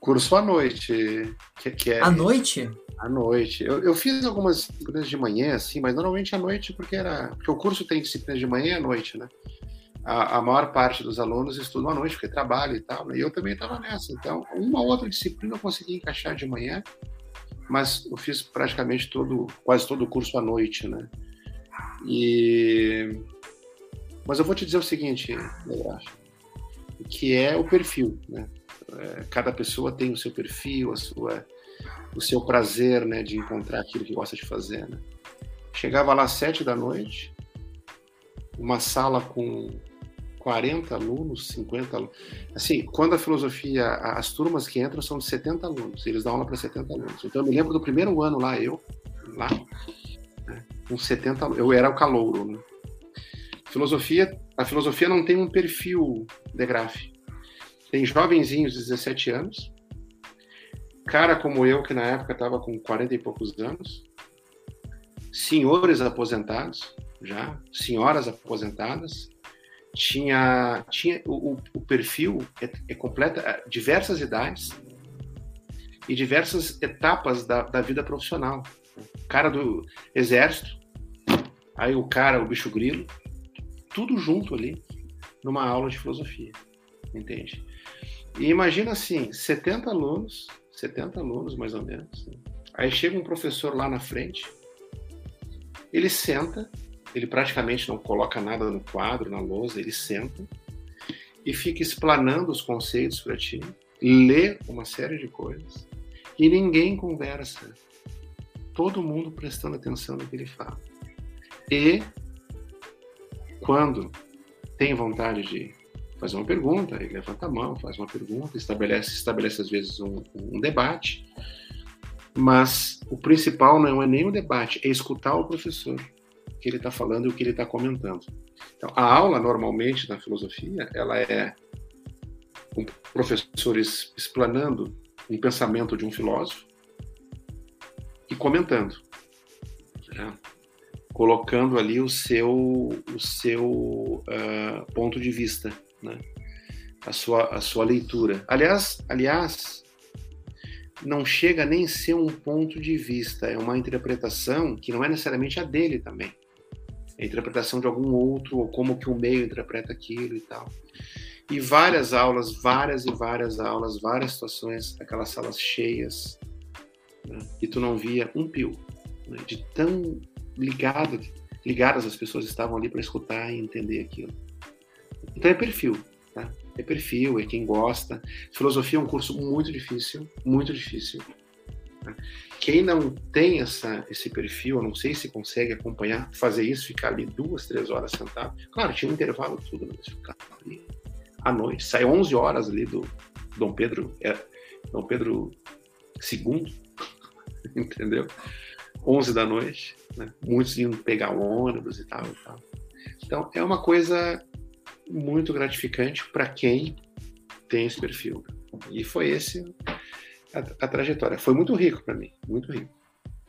Curso à noite, que, que é... À noite? À noite. Eu, eu fiz algumas disciplinas de manhã, assim, mas normalmente à noite, porque era. Porque o curso tem disciplinas de manhã e à noite, né? A, a, maior parte dos alunos estudam à noite, porque trabalha e tal, né? e eu também estava nessa. Então, uma outra disciplina eu consegui encaixar de manhã, mas eu fiz praticamente todo, quase todo o curso à noite, né? E... Mas eu vou te dizer o seguinte, que é o perfil, né? É, cada pessoa tem o seu perfil, a sua, o seu prazer, né, de encontrar aquilo que gosta de fazer, né? Chegava lá às sete da noite, uma sala com 40 alunos, 50 alunos. Assim, quando a filosofia, as turmas que entram são de 70 alunos, eles dão aula para 70 alunos. Então eu me lembro do primeiro ano lá, eu, lá, né, com 70 eu era o calouro. Né? Filosofia, a filosofia não tem um perfil de graf. Tem jovenzinhos de 17 anos, cara como eu, que na época estava com 40 e poucos anos, senhores aposentados, já, senhoras aposentadas, tinha, tinha o, o perfil é, é completa, é, diversas idades, e diversas etapas da, da vida profissional. O cara do exército, aí o cara, o bicho grilo, tudo junto ali numa aula de filosofia, entende? E imagina assim, 70 alunos, 70 alunos mais ou menos. Né? Aí chega um professor lá na frente, ele senta, ele praticamente não coloca nada no quadro, na lousa, ele senta e fica explanando os conceitos para ti, lê uma série de coisas e ninguém conversa. Todo mundo prestando atenção no que ele fala. E quando tem vontade de fazer uma pergunta, ele levanta a mão, faz uma pergunta, estabelece, estabelece às vezes um, um debate, mas o principal não é nem o debate, é escutar o professor, que ele está falando e o que ele está comentando. Então, a aula, normalmente, na filosofia, ela é com professores explanando um pensamento de um filósofo e comentando, né? colocando ali o seu, o seu uh, ponto de vista, né? a, sua, a sua leitura. Aliás, aliás, não chega nem ser um ponto de vista, é uma interpretação que não é necessariamente a dele também. A interpretação de algum outro, ou como que o meio interpreta aquilo e tal. E várias aulas, várias e várias aulas, várias situações, aquelas salas cheias, né? e tu não via um pio, né? de tão ligado, ligadas as pessoas estavam ali para escutar e entender aquilo. Então é perfil, tá? É perfil, é quem gosta. Filosofia é um curso muito difícil, muito difícil. Tá? Quem não tem essa, esse perfil, eu não sei se consegue acompanhar, fazer isso, ficar ali duas, três horas sentado. Claro, tinha um intervalo tudo, mas ficar ali à noite. Sai 11 horas ali do Dom Pedro, é, Dom Pedro II, entendeu? 11 da noite, né? muitos iam pegar ônibus e tal, e tal. Então, é uma coisa muito gratificante para quem tem esse perfil. E foi esse a, a trajetória. Foi muito rico para mim, muito rico,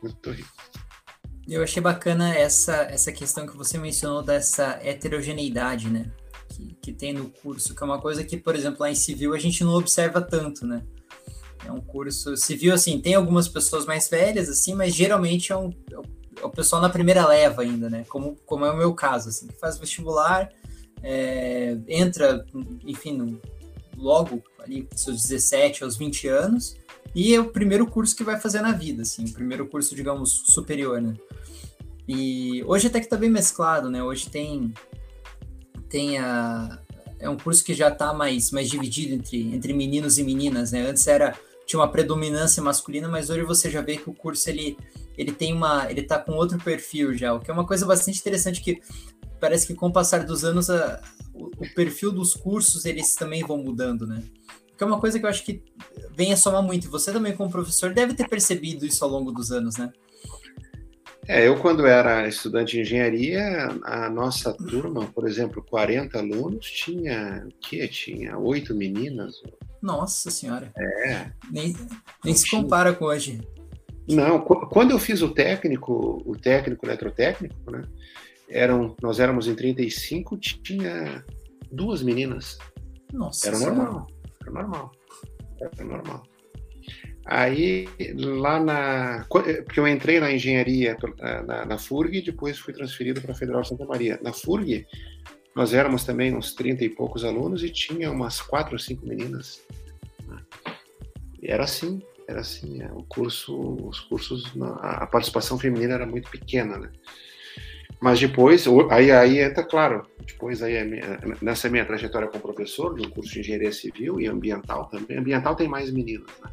muito rico. Eu achei bacana essa, essa questão que você mencionou dessa heterogeneidade, né? Que, que tem no curso, que é uma coisa que, por exemplo, lá em civil a gente não observa tanto, né? É um curso civil, assim, tem algumas pessoas mais velhas, assim, mas geralmente é, um, é o pessoal na primeira leva ainda, né? Como, como é o meu caso, assim, que faz vestibular, é, entra, enfim, no, logo ali seus 17 aos 20 anos, e é o primeiro curso que vai fazer na vida, assim, o primeiro curso, digamos, superior, né? E hoje até que tá bem mesclado, né? Hoje tem tem a é um curso que já tá mais mais dividido entre entre meninos e meninas, né? Antes era tinha uma predominância masculina, mas hoje você já vê que o curso ele, ele tem uma, ele tá com outro perfil já, o que é uma coisa bastante interessante que parece que com o passar dos anos a, o, o, perfil dos cursos eles também vão mudando, né? Que é uma coisa que eu acho que vem a somar muito. Você também como professor deve ter percebido isso ao longo dos anos, né? É, eu quando era estudante de engenharia, a nossa turma, por exemplo, 40 alunos, tinha o quê? Tinha oito meninas, nossa senhora. É. Nem, nem se compara com hoje. Não, quando eu fiz o técnico, o técnico eletrotécnico, né? Eram, nós éramos em 35, tinha duas meninas. Nossa. Era normal. Era normal. Era normal. Aí, lá na. Porque eu entrei na engenharia na, na FURG e depois fui transferido para a Federal Santa Maria. Na FURG, nós éramos também uns 30 e poucos alunos e tinha umas quatro ou cinco meninas. Né? E era assim, era assim. É, o curso, os cursos, a participação feminina era muito pequena, né? Mas depois, aí, aí entra, claro, depois aí minha, nessa minha trajetória como professor de um curso de engenharia civil e ambiental também, ambiental tem mais meninas, né?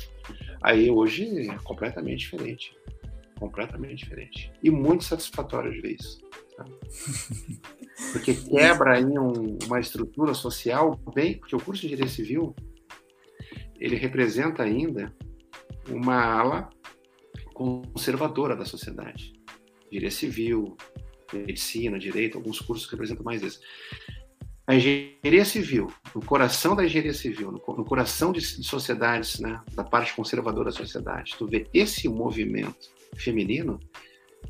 Aí hoje é completamente diferente, completamente diferente. E muito satisfatório de ver isso. Tá? porque quebra aí um, uma estrutura social bem, porque o curso de engenharia civil ele representa ainda uma ala conservadora da sociedade, engenharia civil, medicina, direito, alguns cursos que representam mais isso. A engenharia civil, no coração da engenharia civil, no, coração de, de sociedades, né, da parte conservadora da sociedade, tu vê esse movimento feminino,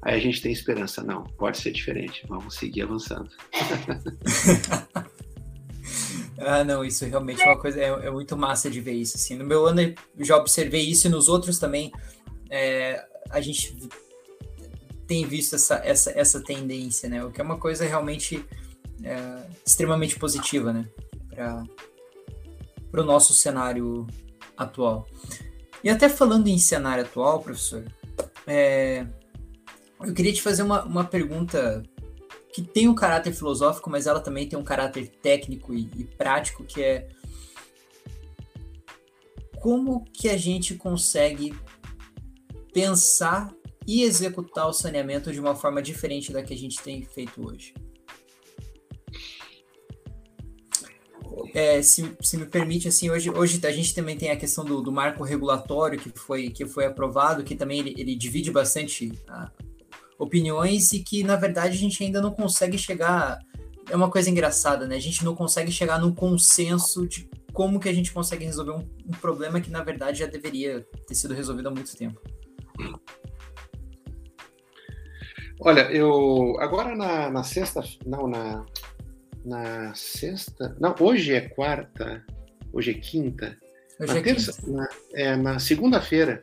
Aí a gente tem esperança. Não, pode ser diferente. Vamos seguir avançando. Ah, não, isso realmente é uma coisa, é, é, muito massa de ver isso, assim. No meu ano eu já observei isso e nos outros também é, a gente tem visto essa, essa, essa tendência, né? O que é uma coisa realmente é, extremamente positiva, né? Para o nosso cenário atual. E até falando em cenário atual, professor, é, eu queria te fazer uma, uma pergunta que tem um caráter filosófico, mas ela também tem um caráter técnico e, e prático, que é como que a gente consegue pensar e executar o saneamento de uma forma diferente da que a gente tem feito hoje? É, se, se, me permite, assim, hoje, hoje a gente também tem a questão do, do marco regulatório que foi, que foi aprovado, que também ele, ele divide bastante a, opiniões e que, na verdade, a gente ainda não consegue chegar. É uma coisa engraçada, né? A gente não consegue chegar num consenso de como que a gente consegue resolver um, um problema que, na verdade, já deveria ter sido resolvido há muito tempo. Olha, eu agora na, na sexta, não na na sexta, não, hoje é quarta, hoje é quinta. Hoje na é terça, quinta. Na, é, na segunda-feira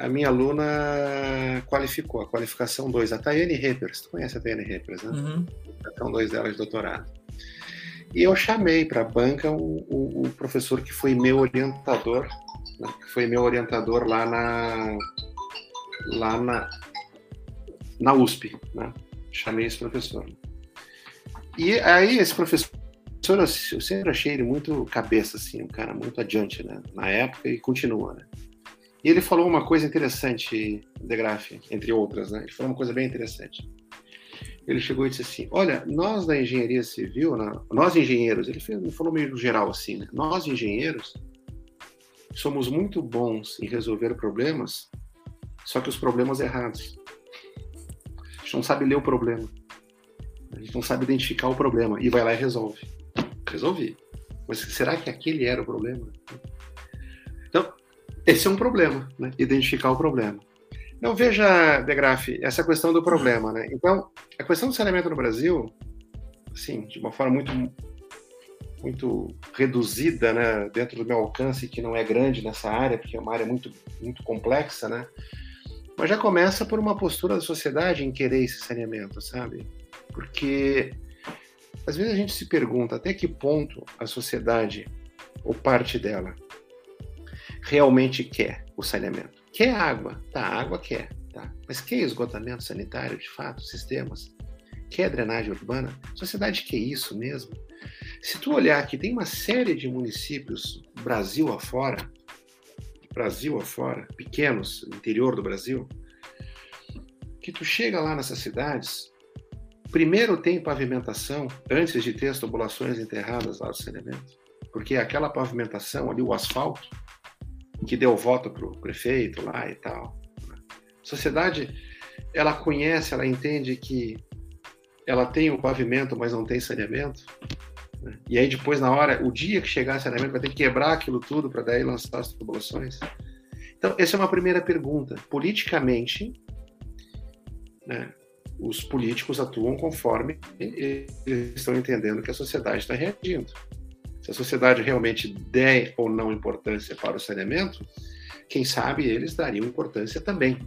a minha aluna qualificou, a qualificação 2, a Tayane Reppers. Tu conhece a Tayane Reppers, né? Uhum. Qualificação 2 dela de doutorado. E eu chamei para a banca o, o, o, professor que foi meu orientador, né? que foi meu orientador lá na, lá na, na USP. Né? Chamei esse professor. E aí esse professor, eu sempre achei ele muito cabeça, assim, um cara muito adiante, né? Na época e continua, né? E ele falou uma coisa interessante, De Graaf, entre outras, né? Ele falou uma coisa bem interessante. Ele chegou e disse assim: Olha, nós da engenharia civil, nós engenheiros, ele falou meio geral assim, né? Nós engenheiros somos muito bons em resolver problemas, só que os problemas errados. Gente não sabe ler o problema. A gente não sabe identificar o problema e vai lá e resolve. Resolvi. Mas será que aquele era o problema? Então, esse é um problema, né? identificar o problema. Então, veja, De Graaf, essa questão do problema. Né? Então, a questão do saneamento no Brasil, assim, de uma forma muito, muito reduzida, né? dentro do meu alcance, que não é grande nessa área, porque é uma área muito, muito complexa, né? Mas já começa por uma postura da sociedade em querer esse saneamento, sabe? Porque às vezes a gente se pergunta até que ponto a sociedade, ou parte dela, realmente quer o saneamento. Quer água? Tá, água quer. Tá. Mas quer esgotamento sanitário, de fato, sistemas? Quer drenagem urbana? A sociedade quer isso mesmo? Se tu olhar aqui, tem uma série de municípios, Brasil afora, Brasil afora, pequenos, interior do Brasil, que tu chega lá nessas cidades, primeiro tem pavimentação antes de ter as tubulações enterradas lá do saneamento, porque aquela pavimentação ali, o asfalto, que deu voto para o prefeito lá e tal. A sociedade, ela conhece, ela entende que ela tem o pavimento, mas não tem saneamento. E aí depois, na hora, o dia que chegar o saneamento, vai ter que quebrar aquilo tudo para daí lançar as tubulações. Então, essa é uma primeira pergunta. Politicamente, né, os políticos atuam conforme eles estão entendendo que a sociedade está reagindo se a sociedade realmente der ou não importância para o saneamento, quem sabe eles dariam importância também.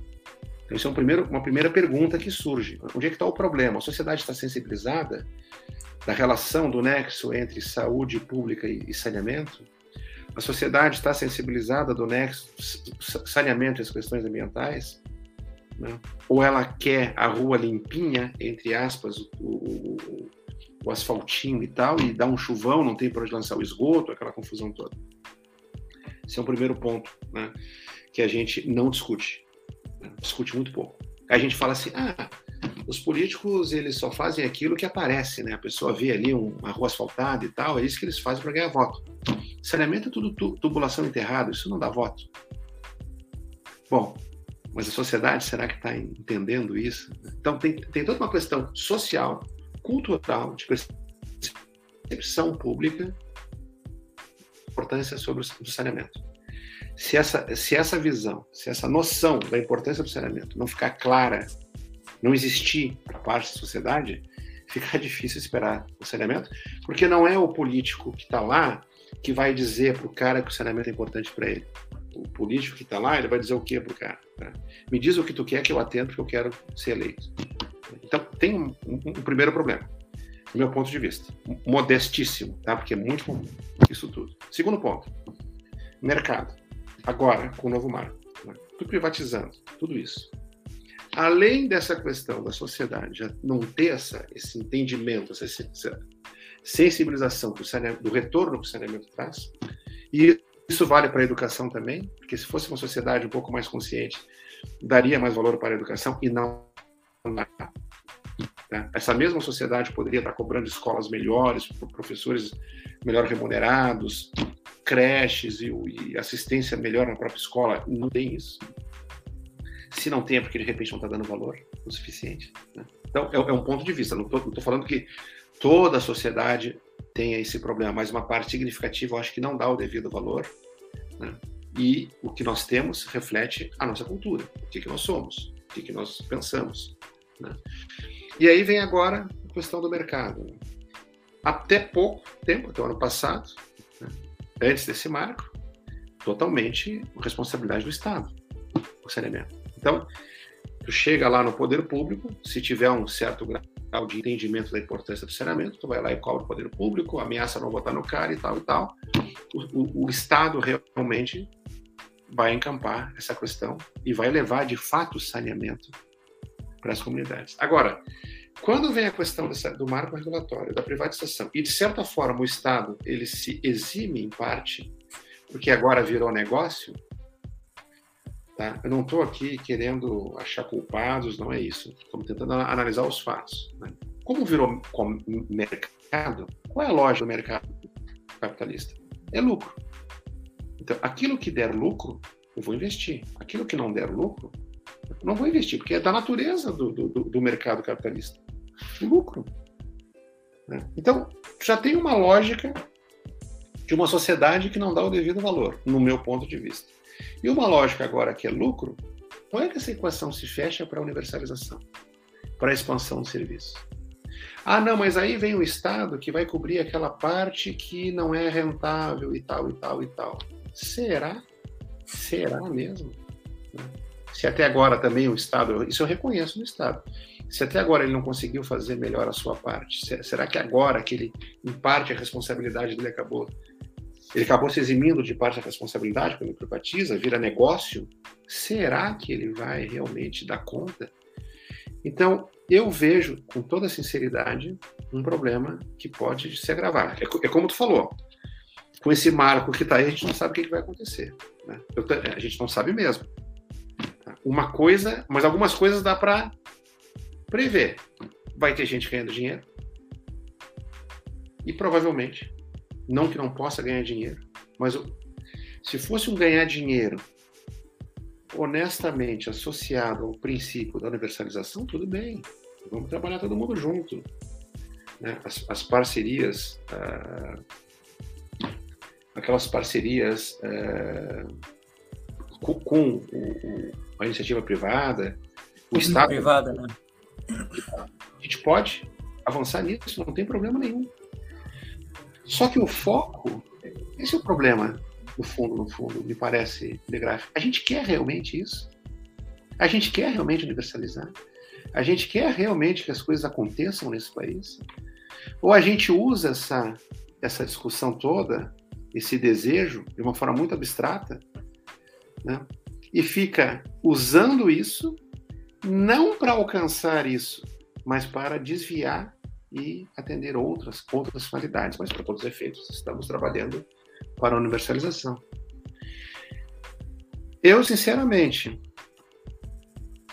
Então, isso é um primeiro, uma primeira pergunta que surge. Onde é que está o problema? A sociedade está sensibilizada da relação do nexo entre saúde pública e saneamento? A sociedade está sensibilizada do nexo saneamento e as questões ambientais? Né? Ou ela quer a rua limpinha, entre aspas, o, o, o asfaltinho e tal, e dá um chuvão, não tem para onde lançar o esgoto, aquela confusão toda. Esse é o primeiro ponto né, que a gente não discute. Né, discute muito pouco. A gente fala assim, ah, os políticos eles só fazem aquilo que aparece, né? A pessoa vê ali uma rua asfaltada e tal, é isso que eles fazem para ganhar voto. Saneamento é tudo tubulação enterrada, isso não dá voto. Bom, mas a sociedade será que está entendendo isso? Então tem, tem toda uma questão social cultural, de percepção pública, importância sobre o saneamento. Se essa, se essa visão, se essa noção da importância do saneamento não ficar clara, não existir para parte da sociedade, fica difícil esperar o saneamento, porque não é o político que está lá que vai dizer para o cara que o saneamento é importante para ele. O político que está lá, ele vai dizer o que para o cara? Né? Me diz o que tu quer que eu atendo, porque eu quero ser eleito. Então, tem um, um, um primeiro problema, do meu ponto de vista. Modestíssimo, tá? porque é muito comum isso tudo. Segundo ponto, mercado. Agora, com o novo marco. Né? Privatizando, tudo isso. Além dessa questão da sociedade já não ter essa, esse entendimento, essa, essa sensibilização do retorno que o saneamento traz, e isso vale para a educação também, porque se fosse uma sociedade um pouco mais consciente, daria mais valor para a educação e não. Né? Essa mesma sociedade poderia estar cobrando escolas melhores, professores melhor remunerados, creches e, e assistência melhor na própria escola. Não tem isso. Se não tem, é porque de repente não está dando valor o suficiente. Né? Então, é, é, um ponto de vista. Não estou falando que toda a sociedade tenha esse problema, mas uma parte significativa eu acho que não dá o devido valor. Né? E o que nós temos reflete a nossa cultura, o que, que nós somos, o que, que nós pensamos. Né? E aí vem agora a questão do mercado. Até pouco tempo, até o ano passado, né? antes desse marco, totalmente responsabilidade do Estado, o saneamento. Então, tu chega lá no poder público, se tiver um certo grau de entendimento da importância do saneamento, tu vai lá e cobra o poder público, ameaça não votar no cara e tal e tal. O, o, o Estado realmente vai encampar essa questão e vai levar de fato o saneamento para as comunidades. Agora, quando vem a questão dessa, do marco regulatório, da privatização, e de certa forma o Estado ele se exime em parte, porque agora virou negócio, Tá? Eu não estou aqui querendo achar culpados, não é isso. Estamos tentando analisar os fatos. Né? Como virou mercado, qual é a lógica do mercado capitalista? É lucro. Então, aquilo que der lucro, eu vou investir. Aquilo que não der lucro, eu não vou investir, porque é da natureza do, do, do mercado capitalista. O lucro. Né? Então, já tem uma lógica de uma sociedade que não dá o devido valor, no meu ponto de vista. E uma lógica agora que é lucro, como é que essa equação se fecha para a universalização, para a expansão do serviço? Ah, não, mas aí vem o Estado que vai cobrir aquela parte que não é rentável e tal, e tal, e tal. Será? Será mesmo? Se até agora também o Estado, isso eu reconheço no Estado, se até agora ele não conseguiu fazer melhor a sua parte, será que agora que ele, em parte, a responsabilidade dele acabou ele acabou se eximindo de parte da responsabilidade quando privatiza, vira negócio. Será que ele vai realmente dar conta? Então, eu vejo, com toda sinceridade, um problema que pode se agravar. É, é como tu falou, com esse marco que está aí, a gente não sabe o que, que vai acontecer. Né? Eu, a gente não sabe mesmo. Uma coisa, mas algumas coisas dá para prever. Vai ter gente ganhando dinheiro. E provavelmente não que não possa ganhar dinheiro, mas se fosse um ganhar dinheiro honestamente associado ao princípio da universalização, tudo bem. Vamos trabalhar todo mundo junto. Né? As, as, parcerias, ah, aquelas parcerias ah, com, com o, a iniciativa privada, o Estado. Privada, né? A gente pode avançar nisso, não tem problema nenhum. Só que o foco, esse é o problema, no fundo, no fundo, me parece, de gráfico. A gente quer realmente isso? A gente quer realmente universalizar? A gente quer realmente que as coisas aconteçam nesse país? Ou a gente usa essa, essa discussão toda, esse desejo, de uma forma muito abstrata, né? e fica usando isso não para alcançar isso, mas para desviar e atender outras, outras finalidades, mas para todos os efeitos estamos trabalhando para a universalização. Eu, sinceramente,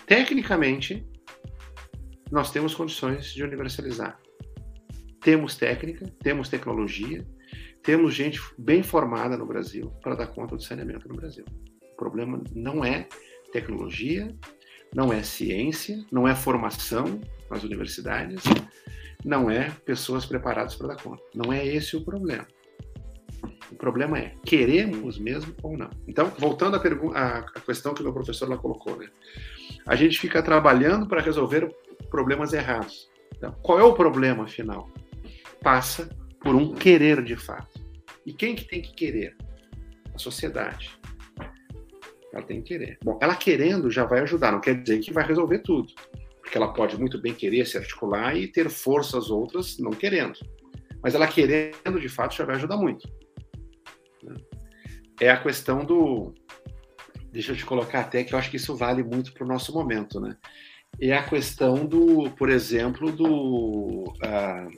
tecnicamente, nós temos condições de universalizar. Temos técnica, temos tecnologia, temos gente bem formada no Brasil para dar conta do saneamento no Brasil. O problema não é tecnologia, não é ciência, não é formação nas universidades, não é pessoas preparadas para dar conta. Não é esse o problema. O problema é, queremos mesmo ou não? Então, voltando à, pergunta, à questão que o meu professor lá colocou, né? A gente fica trabalhando para resolver problemas errados. Então, qual é o problema final? Passa por um querer de fato. E quem que tem que querer? A sociedade. Ela tem que querer. Bom, ela querendo já vai ajudar, não quer dizer que vai resolver tudo. Porque ela pode muito bem querer se articular e ter forças outras não querendo. Mas ela querendo, de fato, já vai ajudar muito. É a questão do. Deixa eu te colocar até que eu acho que isso vale muito para o nosso momento, né? É a questão do, por exemplo, do. Uh,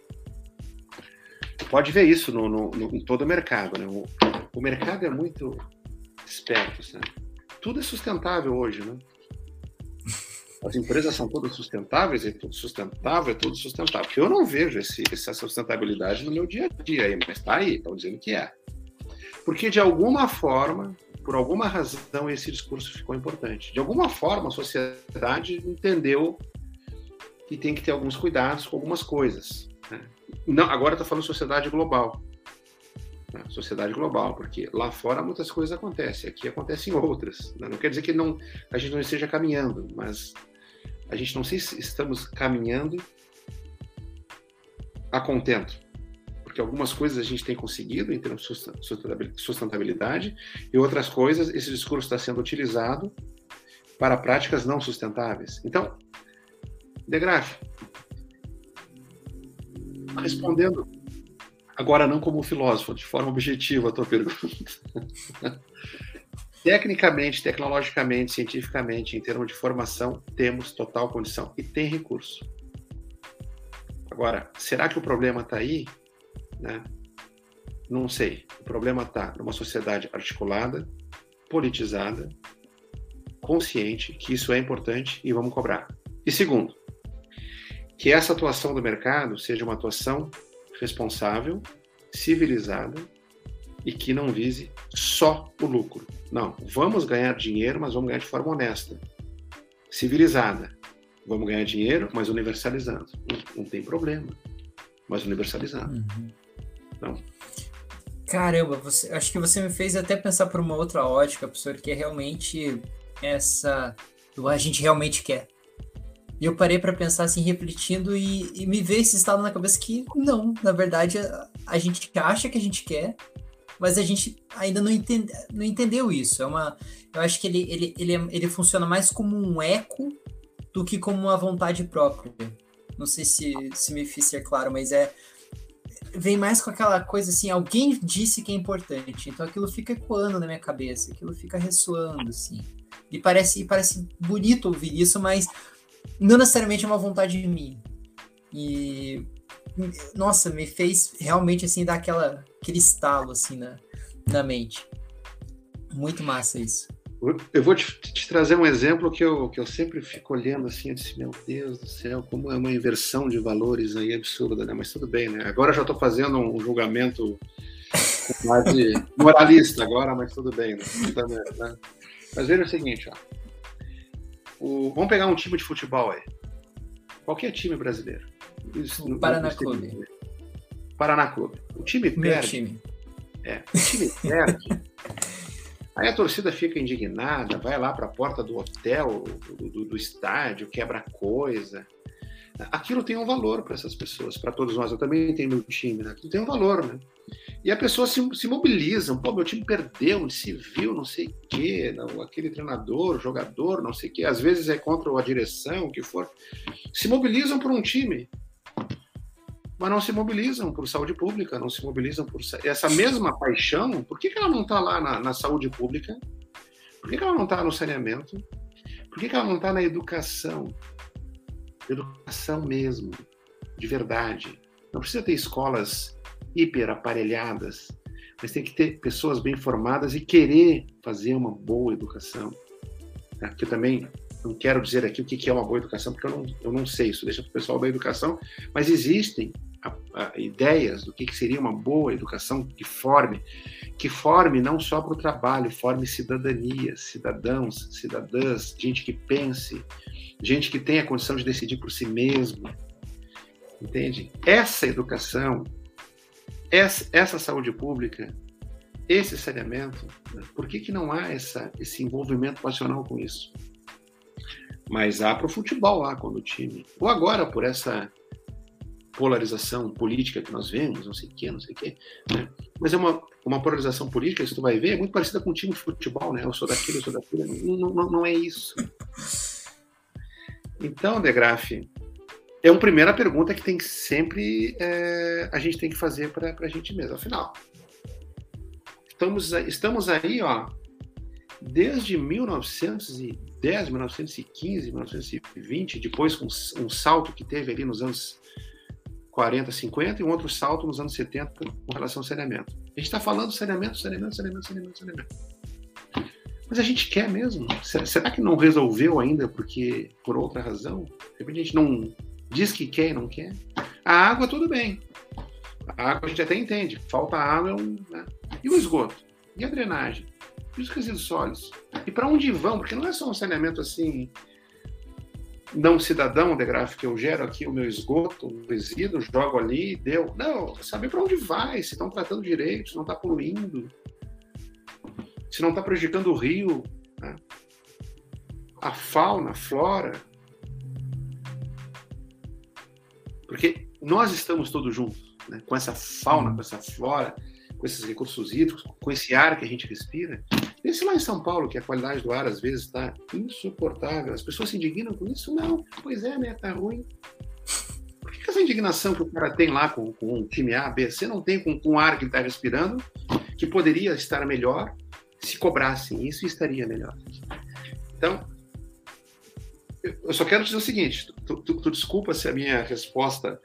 pode ver isso no, no, no, em todo o mercado, né? O, o mercado é muito esperto, sabe? Tudo é sustentável hoje, né? As empresas são todas sustentáveis, é tudo sustentável, é tudo sustentável. Eu não vejo esse, essa sustentabilidade no meu dia a dia, aí, mas está aí, estão dizendo que é. Porque, de alguma forma, por alguma razão, esse discurso ficou importante. De alguma forma, a sociedade entendeu que tem que ter alguns cuidados com algumas coisas. Né? Não, agora estou falando sociedade global né? sociedade global, porque lá fora muitas coisas acontecem, aqui acontecem outras. Né? Não quer dizer que não, a gente não esteja caminhando, mas a gente não se estamos caminhando a contento, porque algumas coisas a gente tem conseguido em termos de sustentabilidade e outras coisas esse discurso está sendo utilizado para práticas não sustentáveis. Então, Degraf, respondendo Agora, não como filósofo, de forma objetiva a tua pergunta. Tecnicamente, tecnologicamente, cientificamente, em termos de formação, temos total condição e tem recurso. Agora, será que o problema está aí? Né? Não sei. O problema está numa sociedade articulada, politizada, consciente que isso é importante e vamos cobrar. E segundo, que essa atuação do mercado seja uma atuação responsável, civilizada e que não vise só o lucro. Não, vamos ganhar dinheiro, mas vamos ganhar de forma honesta, civilizada. Vamos ganhar dinheiro, mas universalizando. Não, não tem problema, mas universalizando. Uhum. Então, Caramba, você, acho que você me fez até pensar por uma outra ótica, professor, que é realmente essa. A gente realmente quer. E eu parei para pensar assim, refletindo, e, e, me veio esse estado na cabeça que não, na verdade, a, a, gente acha que a gente quer, mas a gente ainda não, entende, não entendeu isso. É uma, eu acho que ele, ele, ele, ele funciona mais como um eco do que como uma vontade própria. Não sei se, se me fiz ser claro, mas é. Vem mais com aquela coisa assim, alguém disse que é importante, então aquilo fica ecoando na minha cabeça, aquilo fica ressoando, assim. E parece, e parece bonito ouvir isso, mas não necessariamente é uma vontade minha. E nossa, me fez realmente assim dar aquela, aquele estalo assim na, na mente. Muito massa isso. Eu vou te, te, trazer um exemplo que eu, que eu sempre fico olhando assim, eu disse, meu Deus do céu, como é uma inversão de valores aí absurda, né? Mas tudo bem, né? Agora eu já estou fazendo um julgamento mais moralista agora, mas tudo bem, né? né? Mas veja o seguinte, ó. O, vamos pegar um time de futebol aí. Qualquer time brasileiro. Isso, Paraná Clube. Paraná Clube. O time Meu perde. Time. É, o time perde. Aí a torcida fica indignada, vai lá para a porta do hotel, do, do, do, estádio, quebra coisa. Aquilo tem um valor para essas pessoas, para todos nós. Eu também tenho meu time, né? Aquilo tem um valor, né? E a pessoa se, se mobilizam. Pô, meu time perdeu, se viu, não sei o quê, não, aquele treinador, jogador, não sei o quê. Às vezes é contra a direção, o que for. Se mobilizam por um time, mas não se mobilizam por saúde pública, não se mobilizam por essa mesma paixão. Por que, que ela não está lá na, na, saúde pública? Por que, que ela não está no saneamento? Por que, que ela não está na educação? Educação mesmo, de verdade. Não precisa ter escolas hiper aparelhadas, mas tem que ter pessoas bem formadas e querer fazer uma boa educação. Tá? Que eu também não quero dizer aqui o que é uma boa educação, porque eu não, eu não sei, isso deixa para o pessoal da educação, mas existem a, a, ideias do que, que seria uma boa educação que forme, que forme não só para o trabalho, forme cidadania, cidadãos, cidadãs, gente que pense, gente que tenha condição de decidir por si mesmo, entende? Essa educação essa, essa saúde pública, esse saneamento, né? por que, que não há essa, esse envolvimento passional com isso? Mas há para o futebol lá, quando o time. Ou agora, por essa polarização política que nós vemos, não sei o quê, não sei o quê. Né? Mas é uma, uma polarização política, se tu vai ver, é muito parecida com um time de futebol, né? Eu sou daquilo, eu sou daquilo. Não, não, não é isso. Então, De Graaf, é uma primeira pergunta que tem sempre é, a gente tem que fazer para a gente mesmo. Afinal, estamos, estamos aí, ó, desde 1910, 1915, 1920, depois um, um salto que teve ali nos anos 40, 50 e um outro salto nos anos 70 com relação ao saneamento. A gente está falando saneamento, saneamento, saneamento, saneamento, saneamento. Mas a gente quer mesmo? Será que não resolveu ainda porque por outra razão? De repente a gente não diz que quer e não quer? A água, tudo bem. A água a gente até entende. Falta água é um. Né? E o esgoto? E a drenagem? E os resíduos sólidos? E para onde vão? Porque não é só um saneamento assim não cidadão de gráfico que eu gero aqui o meu esgoto, o resíduo, jogo ali, deu. Não, saber para onde vai, se estão tratando direito, se não está poluindo, se não está prejudicando o rio, né? a fauna, a flora. Porque nós estamos todos juntos, né? com essa fauna, com essa flora, com esses recursos hídricos, com esse ar que a gente respira. Pense lá em São Paulo, que a qualidade do ar às vezes está insuportável. As pessoas se indignam com isso? Não. Pois é, né? Tá ruim. Por que essa indignação que o cara tem lá com, com um time A, B, C, não tem com, com o ar que ele está respirando, que poderia estar melhor se cobrassem isso estaria melhor. Então, eu só quero dizer o seguinte: tu, tu, tu desculpa se a minha resposta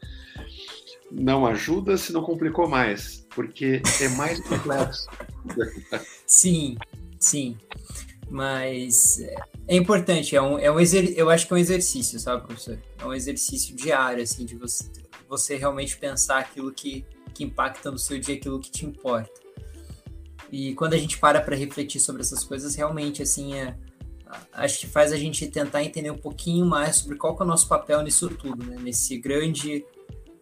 não ajuda, se não complicou mais, porque é mais complexo. Sim, Sim, mas é importante, é um, é um exer, eu acho que é um exercício, sabe, professor? É um exercício diário, assim, de você, você realmente pensar aquilo que, que impacta no seu dia, aquilo que te importa. E quando a gente para para refletir sobre essas coisas, realmente, assim, é, acho que faz a gente tentar entender um pouquinho mais sobre qual é o nosso papel nisso tudo, né? Nesse grande,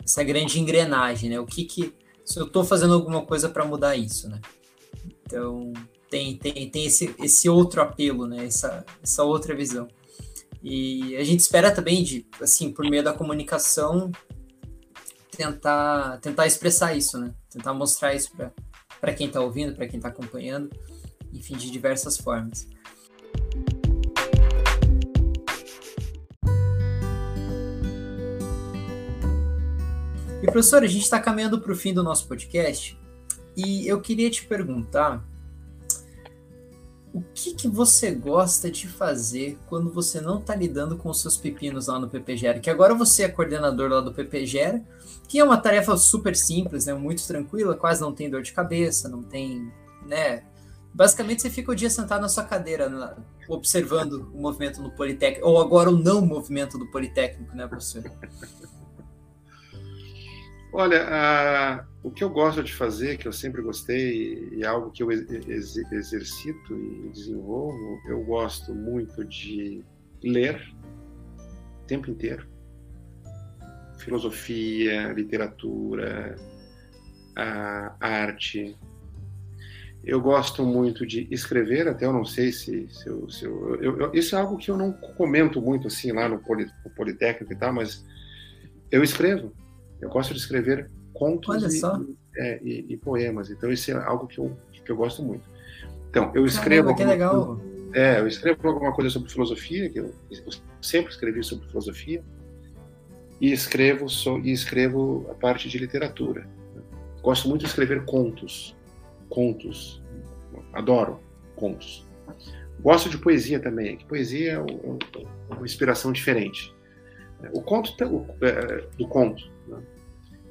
essa grande engrenagem, né? O que que, se eu estou fazendo alguma coisa para mudar isso, né? Então, tem, tem, tem esse, esse outro apelo, né? Essa, essa outra visão. E a gente espera também de, assim, por meio da comunicação, tentar, tentar expressar isso, né? Tentar mostrar isso para quem está ouvindo, para quem está acompanhando, enfim, de diversas formas. E professor, a gente está caminhando para o fim do nosso podcast e eu queria te perguntar o que, que você gosta de fazer quando você não está lidando com os seus pepinos lá no PPGera? Que agora você é coordenador lá do PPGera, que é uma tarefa super simples, né? Muito tranquila, quase não tem dor de cabeça, não tem, né? Basicamente você fica o dia sentado na sua cadeira, observando o movimento no Politécnico, ou agora o não movimento do Politécnico, né, professor? Olha, a, o que eu gosto de fazer, que eu sempre gostei, e é algo que eu ex exercito e desenvolvo, eu gosto muito de ler o tempo inteiro. Filosofia, literatura, arte. Eu gosto muito de escrever, até eu não sei se, se, eu, se eu, eu, Isso é algo que eu não comento muito assim lá no, no Politécnico e tal, mas eu escrevo eu gosto de escrever contos e, é, e, e, poemas. Então isso é algo que eu, que eu gosto muito. Então eu escrevo. Caramba, que legal. é, eu escrevo alguma coisa sobre filosofia, que eu, eu sempre escrevi sobre filosofia, e escrevo so, e escrevo a parte de literatura. Gosto muito de escrever contos, contos. Adoro contos. Gosto de poesia também. Que poesia é uma inspiração diferente. O conto o, é, do conto né?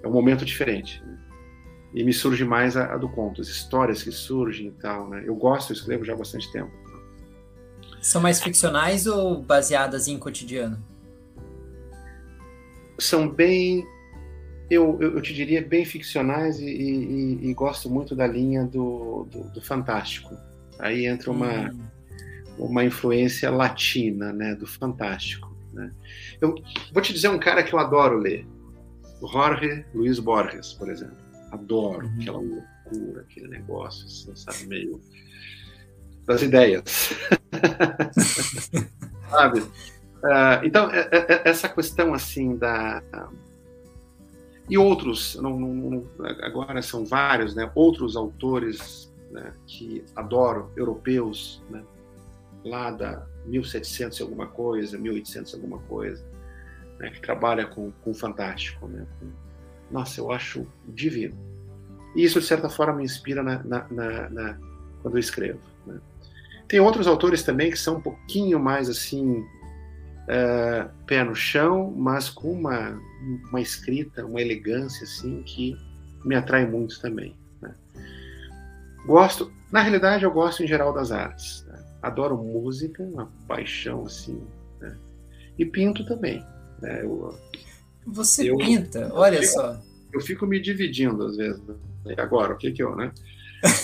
É um momento diferente. Né? E me surge mais a, a, do conto, as histórias que surgem e tal. Né? Eu gosto, eu escrevo já há bastante tempo. São mais ficcionais ou baseadas em cotidiano? São bem, eu, eu, eu te diria, bem ficcionais e, e, e, gosto muito da linha do, do, do fantástico. Aí entra uma, hum. uma influência latina, né, do fantástico. Né? Eu vou te dizer um cara que eu adoro ler. Jorge Luiz Borges, por exemplo. Adoro uhum. aquela loucura, aquele negócio, assim, sabe, meio das ideias. sabe? Uh, então, é, é, é, essa questão, assim, da, E outros, não, não, agora são vários, né? Outros autores né, que adoro, europeus, né? Lá da 1700 alguma coisa, 1800 alguma coisa, né? Que trabalha com, com fantástico, né? Com, nossa, eu acho divino. E isso, de certa forma, me inspira na, na, na, na quando eu escrevo. Né? Tem outros autores também que são um pouquinho mais assim, uh, pé no chão, mas com uma, uma escrita, uma elegância assim que me atrai muito também. Né? Gosto, na realidade, eu gosto em geral das artes. Né? Adoro música, uma paixão assim, né? e pinto também. Né? Eu, Você eu, pinta, olha eu, só. Eu fico me dividindo às vezes. Né? Agora, o que que eu, né?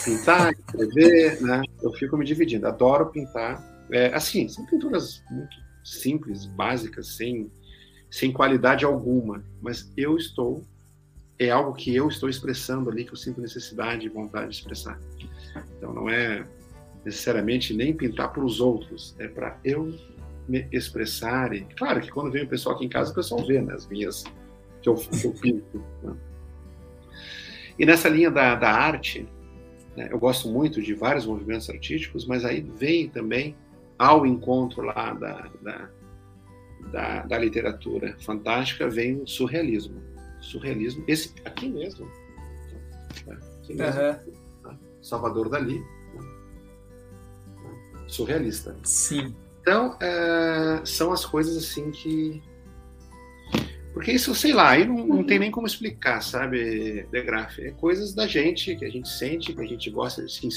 Pintar, escrever, né? Eu fico me dividindo. Adoro pintar. É, assim, são pinturas muito simples, básicas, sem, sem qualidade alguma. Mas eu estou, é algo que eu estou expressando ali, que eu sinto necessidade e vontade de expressar. Então não é necessariamente nem pintar para os outros, é para eu me expressar. E, claro que quando vem o pessoal aqui em casa, o pessoal vê né, as minhas que eu, que eu pinto. Né? E nessa linha da, da arte, né, eu gosto muito de vários movimentos artísticos, mas aí vem também ao encontro lá da, da, da, da literatura fantástica, vem o surrealismo. Surrealismo, esse aqui mesmo. Né, aqui mesmo uhum. Salvador Dali. Né, surrealista. Sim. Então, é, são as coisas assim que. Porque isso, sei lá, aí não, não tem nem como explicar, sabe, De Graaf? É coisas da gente, que a gente sente, que a gente gosta, se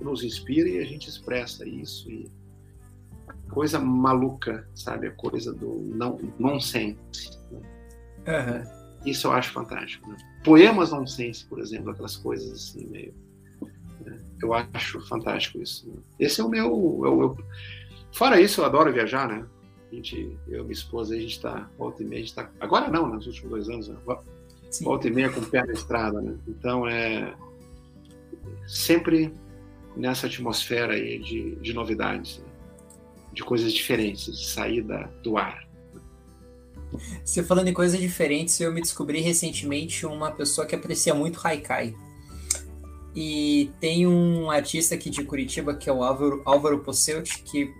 nos inspira e a gente expressa isso. E coisa maluca, sabe? A coisa do não nonsense. Né? Uhum. Isso eu acho fantástico. Né? Poemas nonsense, por exemplo, aquelas coisas assim meio. Né? Eu acho fantástico isso. Né? Esse é o meu. Eu, eu... Fora isso, eu adoro viajar, né? A gente, eu e minha esposa, a gente está volta e meia, a gente tá, agora não, né? nos últimos dois anos, né? volta e meia com o pé na estrada, né? Então é sempre nessa atmosfera aí de, de novidades. Né? de coisas diferentes, de sair da, do ar. Você falando em coisas diferentes, eu me descobri recentemente uma pessoa que aprecia muito haikai. E tem um artista aqui de Curitiba que é o Álvaro, Álvaro Posselt, que,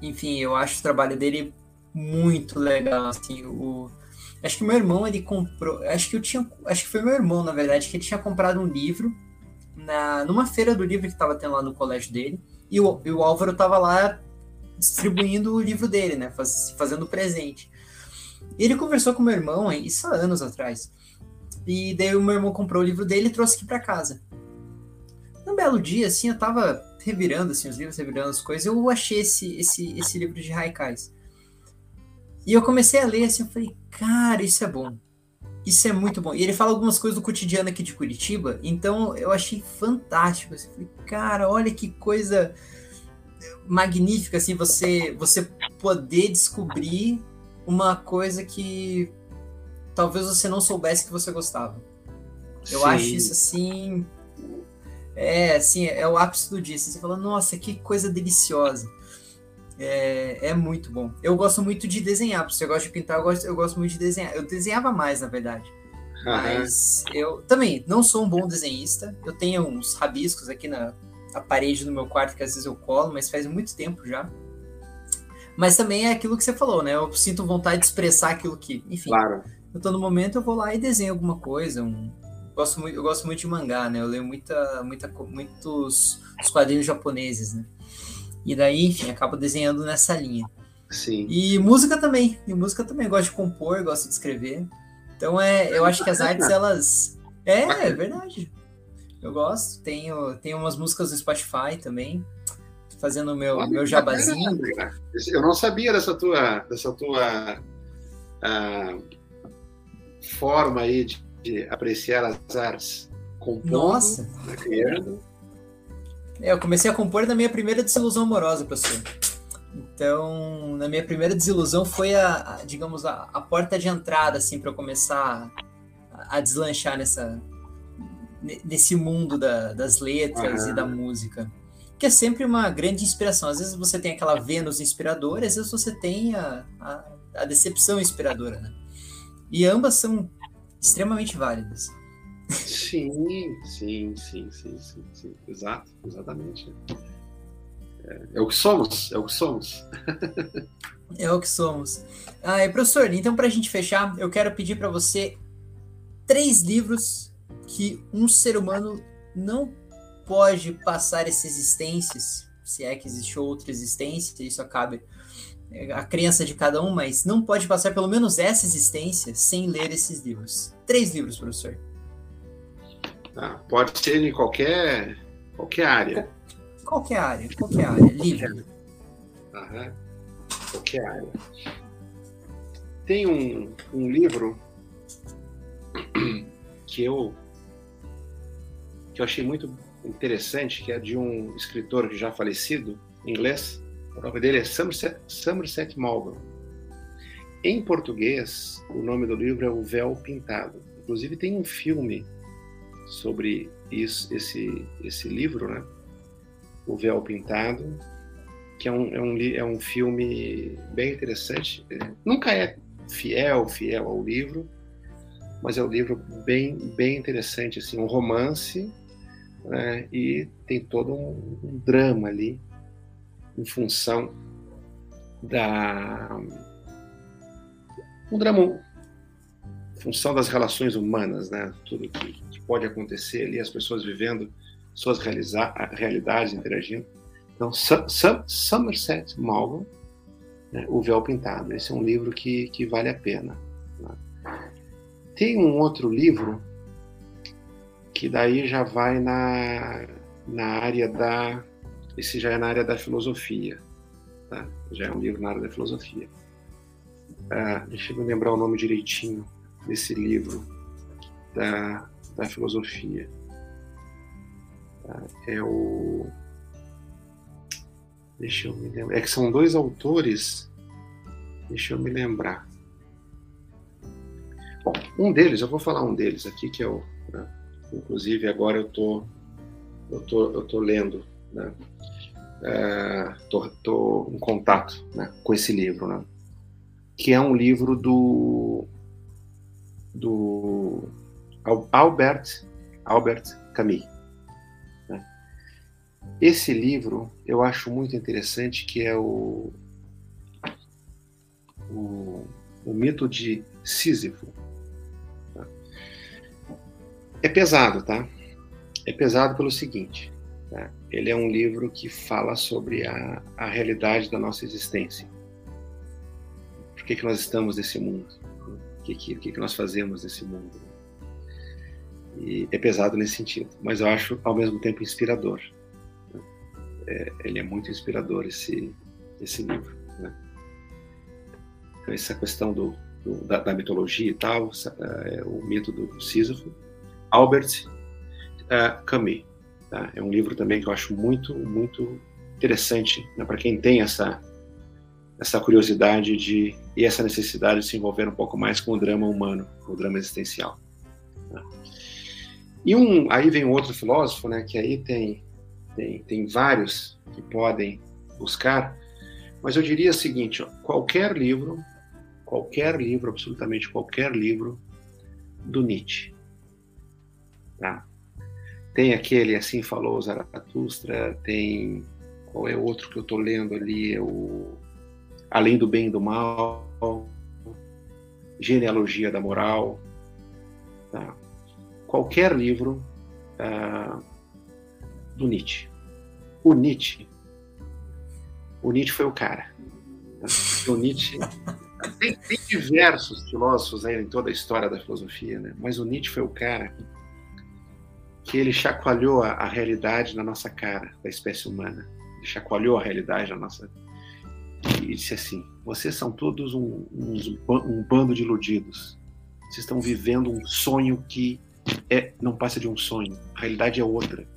enfim, eu acho o trabalho dele muito legal. Assim, o, acho que meu irmão ele comprou, acho que eu tinha, acho que foi meu irmão na verdade que ele tinha comprado um livro na numa feira do livro que estava tendo lá no colégio dele. E o, e o Álvaro estava lá distribuindo o livro dele, né? Faz, fazendo presente. E ele conversou com meu irmão, isso há anos atrás. E daí o meu irmão comprou o livro dele e trouxe aqui para casa. Um belo dia, assim, eu tava revirando assim, os livros, revirando as coisas, eu achei esse, esse, esse livro de Haikais. E eu comecei a ler assim, eu falei, cara, isso é bom. Isso é muito bom. E ele fala algumas coisas do cotidiano aqui de Curitiba, então eu achei fantástico. Assim, eu falei, cara, olha que coisa magnífica assim você você poder descobrir uma coisa que talvez você não soubesse que você gostava. Eu Sim. acho isso assim é assim é o ápice do dia. Assim, você fala nossa que coisa deliciosa. É, é muito bom. Eu gosto muito de desenhar. Você gosta de pintar, eu gosto, eu gosto muito de desenhar. Eu desenhava mais, na verdade. Mas uhum. eu também não sou um bom desenhista. Eu tenho uns rabiscos aqui na, a parede do meu quarto que às vezes eu colo, mas faz muito tempo já. Mas também é aquilo que você falou, né? Eu sinto vontade de expressar aquilo que, enfim. Claro. Eu tô no momento, eu vou lá e desenho alguma coisa. Um, gosto muito, eu gosto muito de mangá, né? Eu leio muita, muita, muitos os quadrinhos japoneses, né? E daí, enfim, acabo desenhando nessa linha. Sim. E música também. E música também. Eu gosto de compor, gosto de escrever. Então é, eu acho que as artes, elas. É, é verdade. Eu gosto. Tenho, tenho umas músicas do Spotify também. Fazendo o meu, meu jabazinho. Eu não sabia dessa tua, dessa tua uh, forma aí de, de, apreciar as artes. Compondo, Nossa! Né, criando. É, eu comecei a compor na minha primeira desilusão amorosa, professor. Então, na minha primeira desilusão foi a, a digamos, a, a, porta de entrada, assim, para eu começar a, a deslanchar nessa, nesse mundo da, das letras uhum. e da música. Que é sempre uma grande inspiração. Às vezes você tem aquela Vênus inspiradora, às vezes você tem a, a, a decepção inspiradora, né? E ambas são extremamente válidas. Sim, sim, sim, sim, sim, sim. exato, exatamente. É, é, o que somos, é o que somos. é o que somos. Ah, professor, então para a gente fechar, eu quero pedir para você três livros que um ser humano não pode passar essas existências, se é que existe outra existência, isso acaba é, a crença de cada um, mas não pode passar pelo menos essa existência sem ler esses livros. Três livros, professor. Ah, pode ser em qualquer, qualquer área. Qualquer área, qualquer área, livre. Aham. Qualquer área. Tem um, um livro que eu que eu achei muito interessante, que é de um escritor já falecido, inglês. O nome dele é Somerset, Somerset Maugham. Em português, o nome do livro é O Véu Pintado. Inclusive tem um filme sobre isso, esse, esse livro, né? O Véu Pintado, que é um, é um, é um filme bem interessante. Nunca é fiel, fiel ao livro, mas é um livro bem, bem interessante, assim, um romance, né? e tem todo um, um drama ali em função da um drama função das relações humanas, né? Tudo que, que pode acontecer ali, as pessoas vivendo suas realidades, interagindo. Então, Somerset Maugham, né? O Véu Pintado. Esse é um livro que, que vale a pena. Né? Tem um outro livro que daí já vai na, na área da. Esse já é na área da filosofia. Tá? Já é um livro na área da filosofia. Ah, deixa eu me lembrar o nome direitinho desse livro da, da filosofia. Tá? É o. Deixa eu me lembrar. É que são dois autores. Deixa eu me lembrar. Bom, um deles, eu vou falar um deles aqui, que é o. Né? Inclusive, agora eu tô, eu tô, eu tô lendo, né? É, tô, em contato né, com esse livro, né? Que é um livro do do Albert Albert Camus. Né? Esse livro eu acho muito interessante, que é o o, o mito de Sísifo. É pesado, tá? É pesado pelo seguinte? Ele é um livro que fala sobre a, a realidade da nossa existência. Por que, que nós estamos nesse mundo? O que, que, que, que nós fazemos nesse mundo? E é pesado nesse sentido, mas eu acho ao mesmo tempo inspirador. É, ele é muito inspirador esse esse livro. Né? Então, essa questão do, do da, da, mitologia e tal, é, o mito do Sísifo Albert uh, Camus. Tá? É um livro também que eu acho muito, muito interessante né, para quem tem essa essa curiosidade de e essa necessidade de se envolver um pouco mais com o drama humano, com o drama existencial. Tá? E um, aí vem outro filósofo, né, que aí tem, tem, tem vários que podem buscar, mas eu diria o seguinte: ó, qualquer livro, qualquer livro, absolutamente qualquer livro do Nietzsche, Tá? Tem aquele Assim Falou Zaratustra, tem. Qual é o outro que eu estou lendo ali? É o Além do Bem e do Mal, Genealogia da Moral. Tá? Qualquer livro uh, do Nietzsche. O Nietzsche. O Nietzsche foi o cara. Tá? O Nietzsche. Tem, tem, diversos filósofos aí em toda a história da filosofia, né? mas o Nietzsche foi o cara que ele chacoalhou a, a, realidade na nossa cara, da espécie humana. Ele chacoalhou a realidade na nossa. E disse assim: vocês são todos um, um, bando de iludidos. Vocês estão vivendo um sonho que é, não passa de um sonho. A realidade é outra.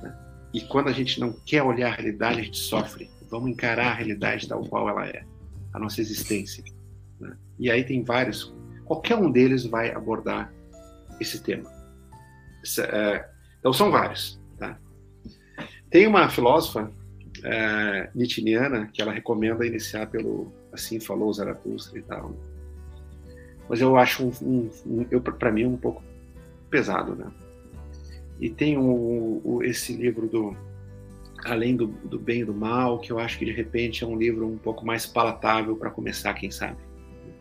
Né? E quando a gente não quer olhar a realidade, a gente sofre. Vamos encarar a realidade tal qual ela é, a nossa existência. Né? E aí tem vários. Qualquer um deles vai abordar esse tema. É, então são vários. Tá? Tem uma filósofa é, que ela recomenda iniciar pelo Assim Falou Zaratustra e tal. mas eu acho um, um, um eu para mim um pouco pesado, né? E tem um, um, esse livro do Além do, do Bem e do Mal, que eu acho que de repente é um livro um pouco mais palatável para começar, quem sabe,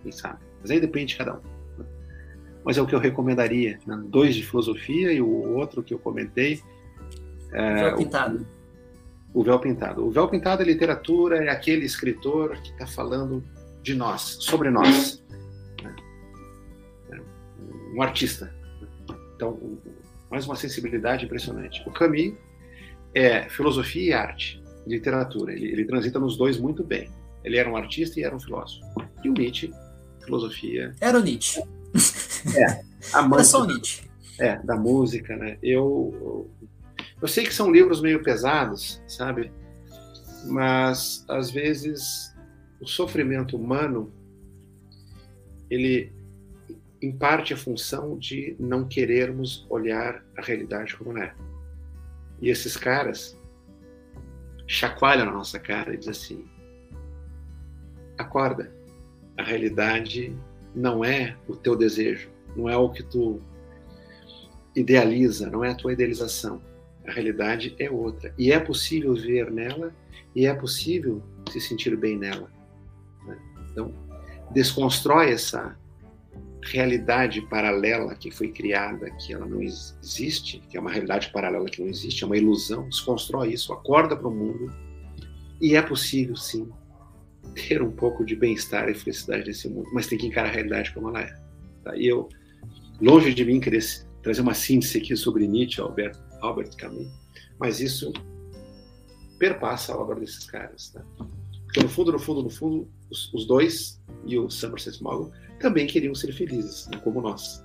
quem sabe. Mas aí depende de cada um. Mas é o que eu recomendaria, né? dois de filosofia e o outro que eu comentei. É, véu pintado. O, o véu pintado. O véu pintado é literatura, é aquele escritor que está falando de nós, sobre nós. Né? É, um artista. Então, mais uma sensibilidade impressionante. O Camus é filosofia e arte, literatura. Ele, ele, transita nos dois muito bem. Ele era um artista e era um filósofo. E o Nietzsche, filosofia. Era o Nietzsche. É, amante, Nietzsche. É, da música, né? Eu, eu sei que são livros meio pesados, sabe? Mas às vezes o sofrimento humano ele em parte a função de não querermos olhar a realidade como é. E esses caras chacoalham na nossa cara e dizem assim: acorda, a realidade não é o teu desejo, não é o que tu idealiza, não é a tua idealização. A realidade é outra. E é possível ver nela e é possível se sentir bem nela. Né? Então, desconstrói essa realidade paralela que foi criada, que ela não existe, que é uma realidade paralela que não existe, é uma ilusão, desconstrói isso, acorda para o mundo e é possível sim ter um pouco de bem-estar e felicidade nesse mundo, mas tem que encarar a realidade como ela é. Tá? E eu, longe de mim querer trazer uma síntese aqui sobre Nietzsche, Albert, Albert Camus, mas isso perpassa a obra desses caras. Tá? Porque no fundo, no fundo, no fundo, os, os dois e o Somerset Maugham também queriam ser felizes, né, como nós.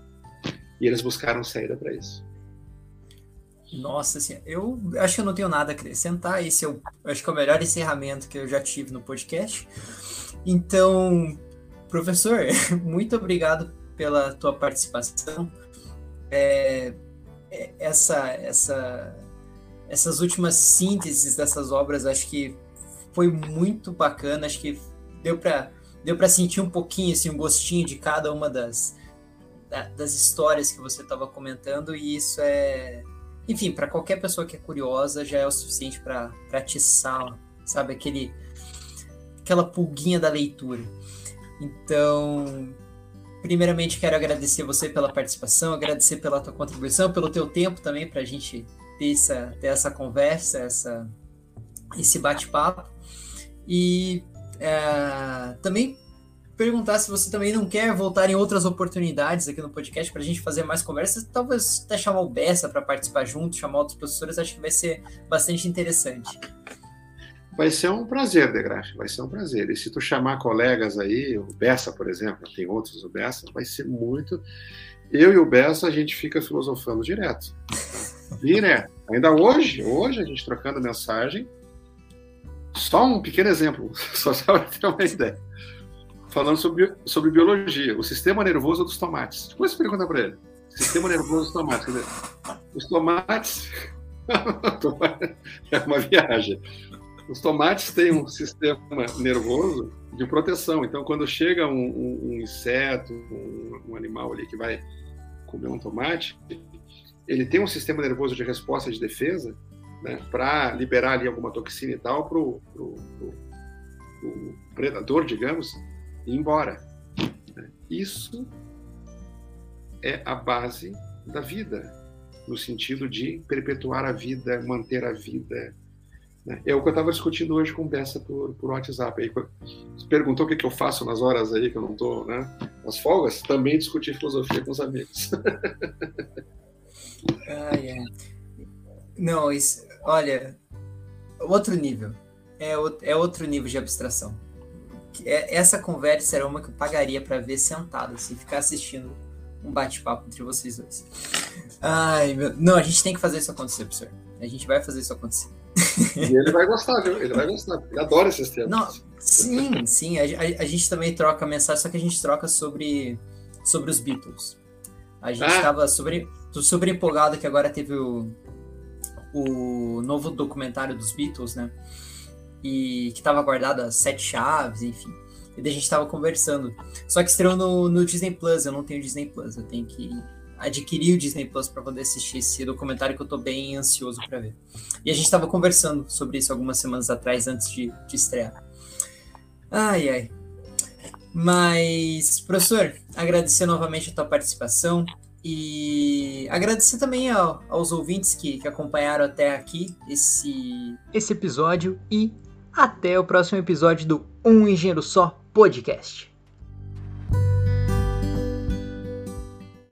E eles buscaram saída para isso. Nossa, assim, eu acho que eu não tenho nada a acrescentar. Esse é o, acho que é o melhor encerramento que eu já tive no podcast. Então, professor, muito obrigado pela tua participação. É, é, essa, essa, essas últimas sínteses dessas obras, acho que foi muito bacana. Acho que deu para deu para sentir um pouquinho, assim, um gostinho de cada uma das, das histórias que você estava comentando, e isso é. Enfim, para qualquer pessoa que é curiosa, já é o suficiente para atiçar, sabe, aquele, aquela pulguinha da leitura. Então, primeiramente quero agradecer você pela participação, agradecer pela tua contribuição, pelo teu tempo também para a gente ter essa, ter essa conversa, essa, esse bate-papo. E é, também perguntar se você também não quer voltar em outras oportunidades aqui no podcast para a gente fazer mais conversas, talvez até chamar o Bessa para participar junto, chamar outros professores, acho que vai ser bastante interessante. Vai ser um prazer, Degrafe, vai ser um prazer. E se tu chamar colegas aí, o Bessa, por exemplo, tem outros o Bessa, vai ser muito. Eu e o Bessa, a gente fica filosofando direto. Direto. Ainda hoje, hoje a gente trocando mensagem, só um pequeno exemplo, só para ter uma ideia. Falando sobre, sobre biologia, o sistema nervoso dos tomates. Depois você pergunta para ele. Sistema nervoso dos tomates. Quer dizer, os tomates. é uma viagem. Os tomates têm um sistema nervoso de proteção. Então, quando chega um, um, um inseto, um, um animal ali que vai comer um tomate, ele tem um sistema nervoso de resposta de defesa né, para liberar ali alguma toxina e tal para o predador, digamos, ir embora. Isso é a base da vida, no sentido de perpetuar a vida, manter a vida. É o que eu estava discutindo hoje com Bessa por, por WhatsApp. Aí, perguntou o que, que eu faço nas horas aí que eu não estou, né? Nas folgas, também discutir filosofia com os amigos. ah. Não, isso, olha, outro nível. É, é outro nível de abstração. É, essa conversa era uma que eu pagaria para ver sentado, assim, ficar assistindo um bate-papo entre vocês dois. Ai, meu... Não, a gente tem que fazer isso acontecer, professor. A gente vai fazer isso acontecer. E ele vai gostar, viu? Ele vai gostar. Ele adora esses temas. Não, sim, sim. A, a, a, gente também troca mensagem, só que a gente troca sobre, sobre os Beatles. A gente estava ah. sobre, super empolgado que agora teve o, o novo documentário dos Beatles, né? E que estava guardado as sete chaves, enfim. E daí a gente tava conversando. Só que estreou no, no Disney Plus, eu não tenho Disney Plus, eu tenho que adquirir o Disney Plus para poder assistir esse documentário que eu tô bem ansioso para ver. E a gente tava conversando sobre isso algumas semanas atrás, antes de, de estrear. Ai, ai. Mas, professor, agradecer novamente a tua participação e agradecer também ao, aos ouvintes que, que acompanharam até aqui esse, esse episódio e até o próximo episódio do Um Engenheiro Só Podcast.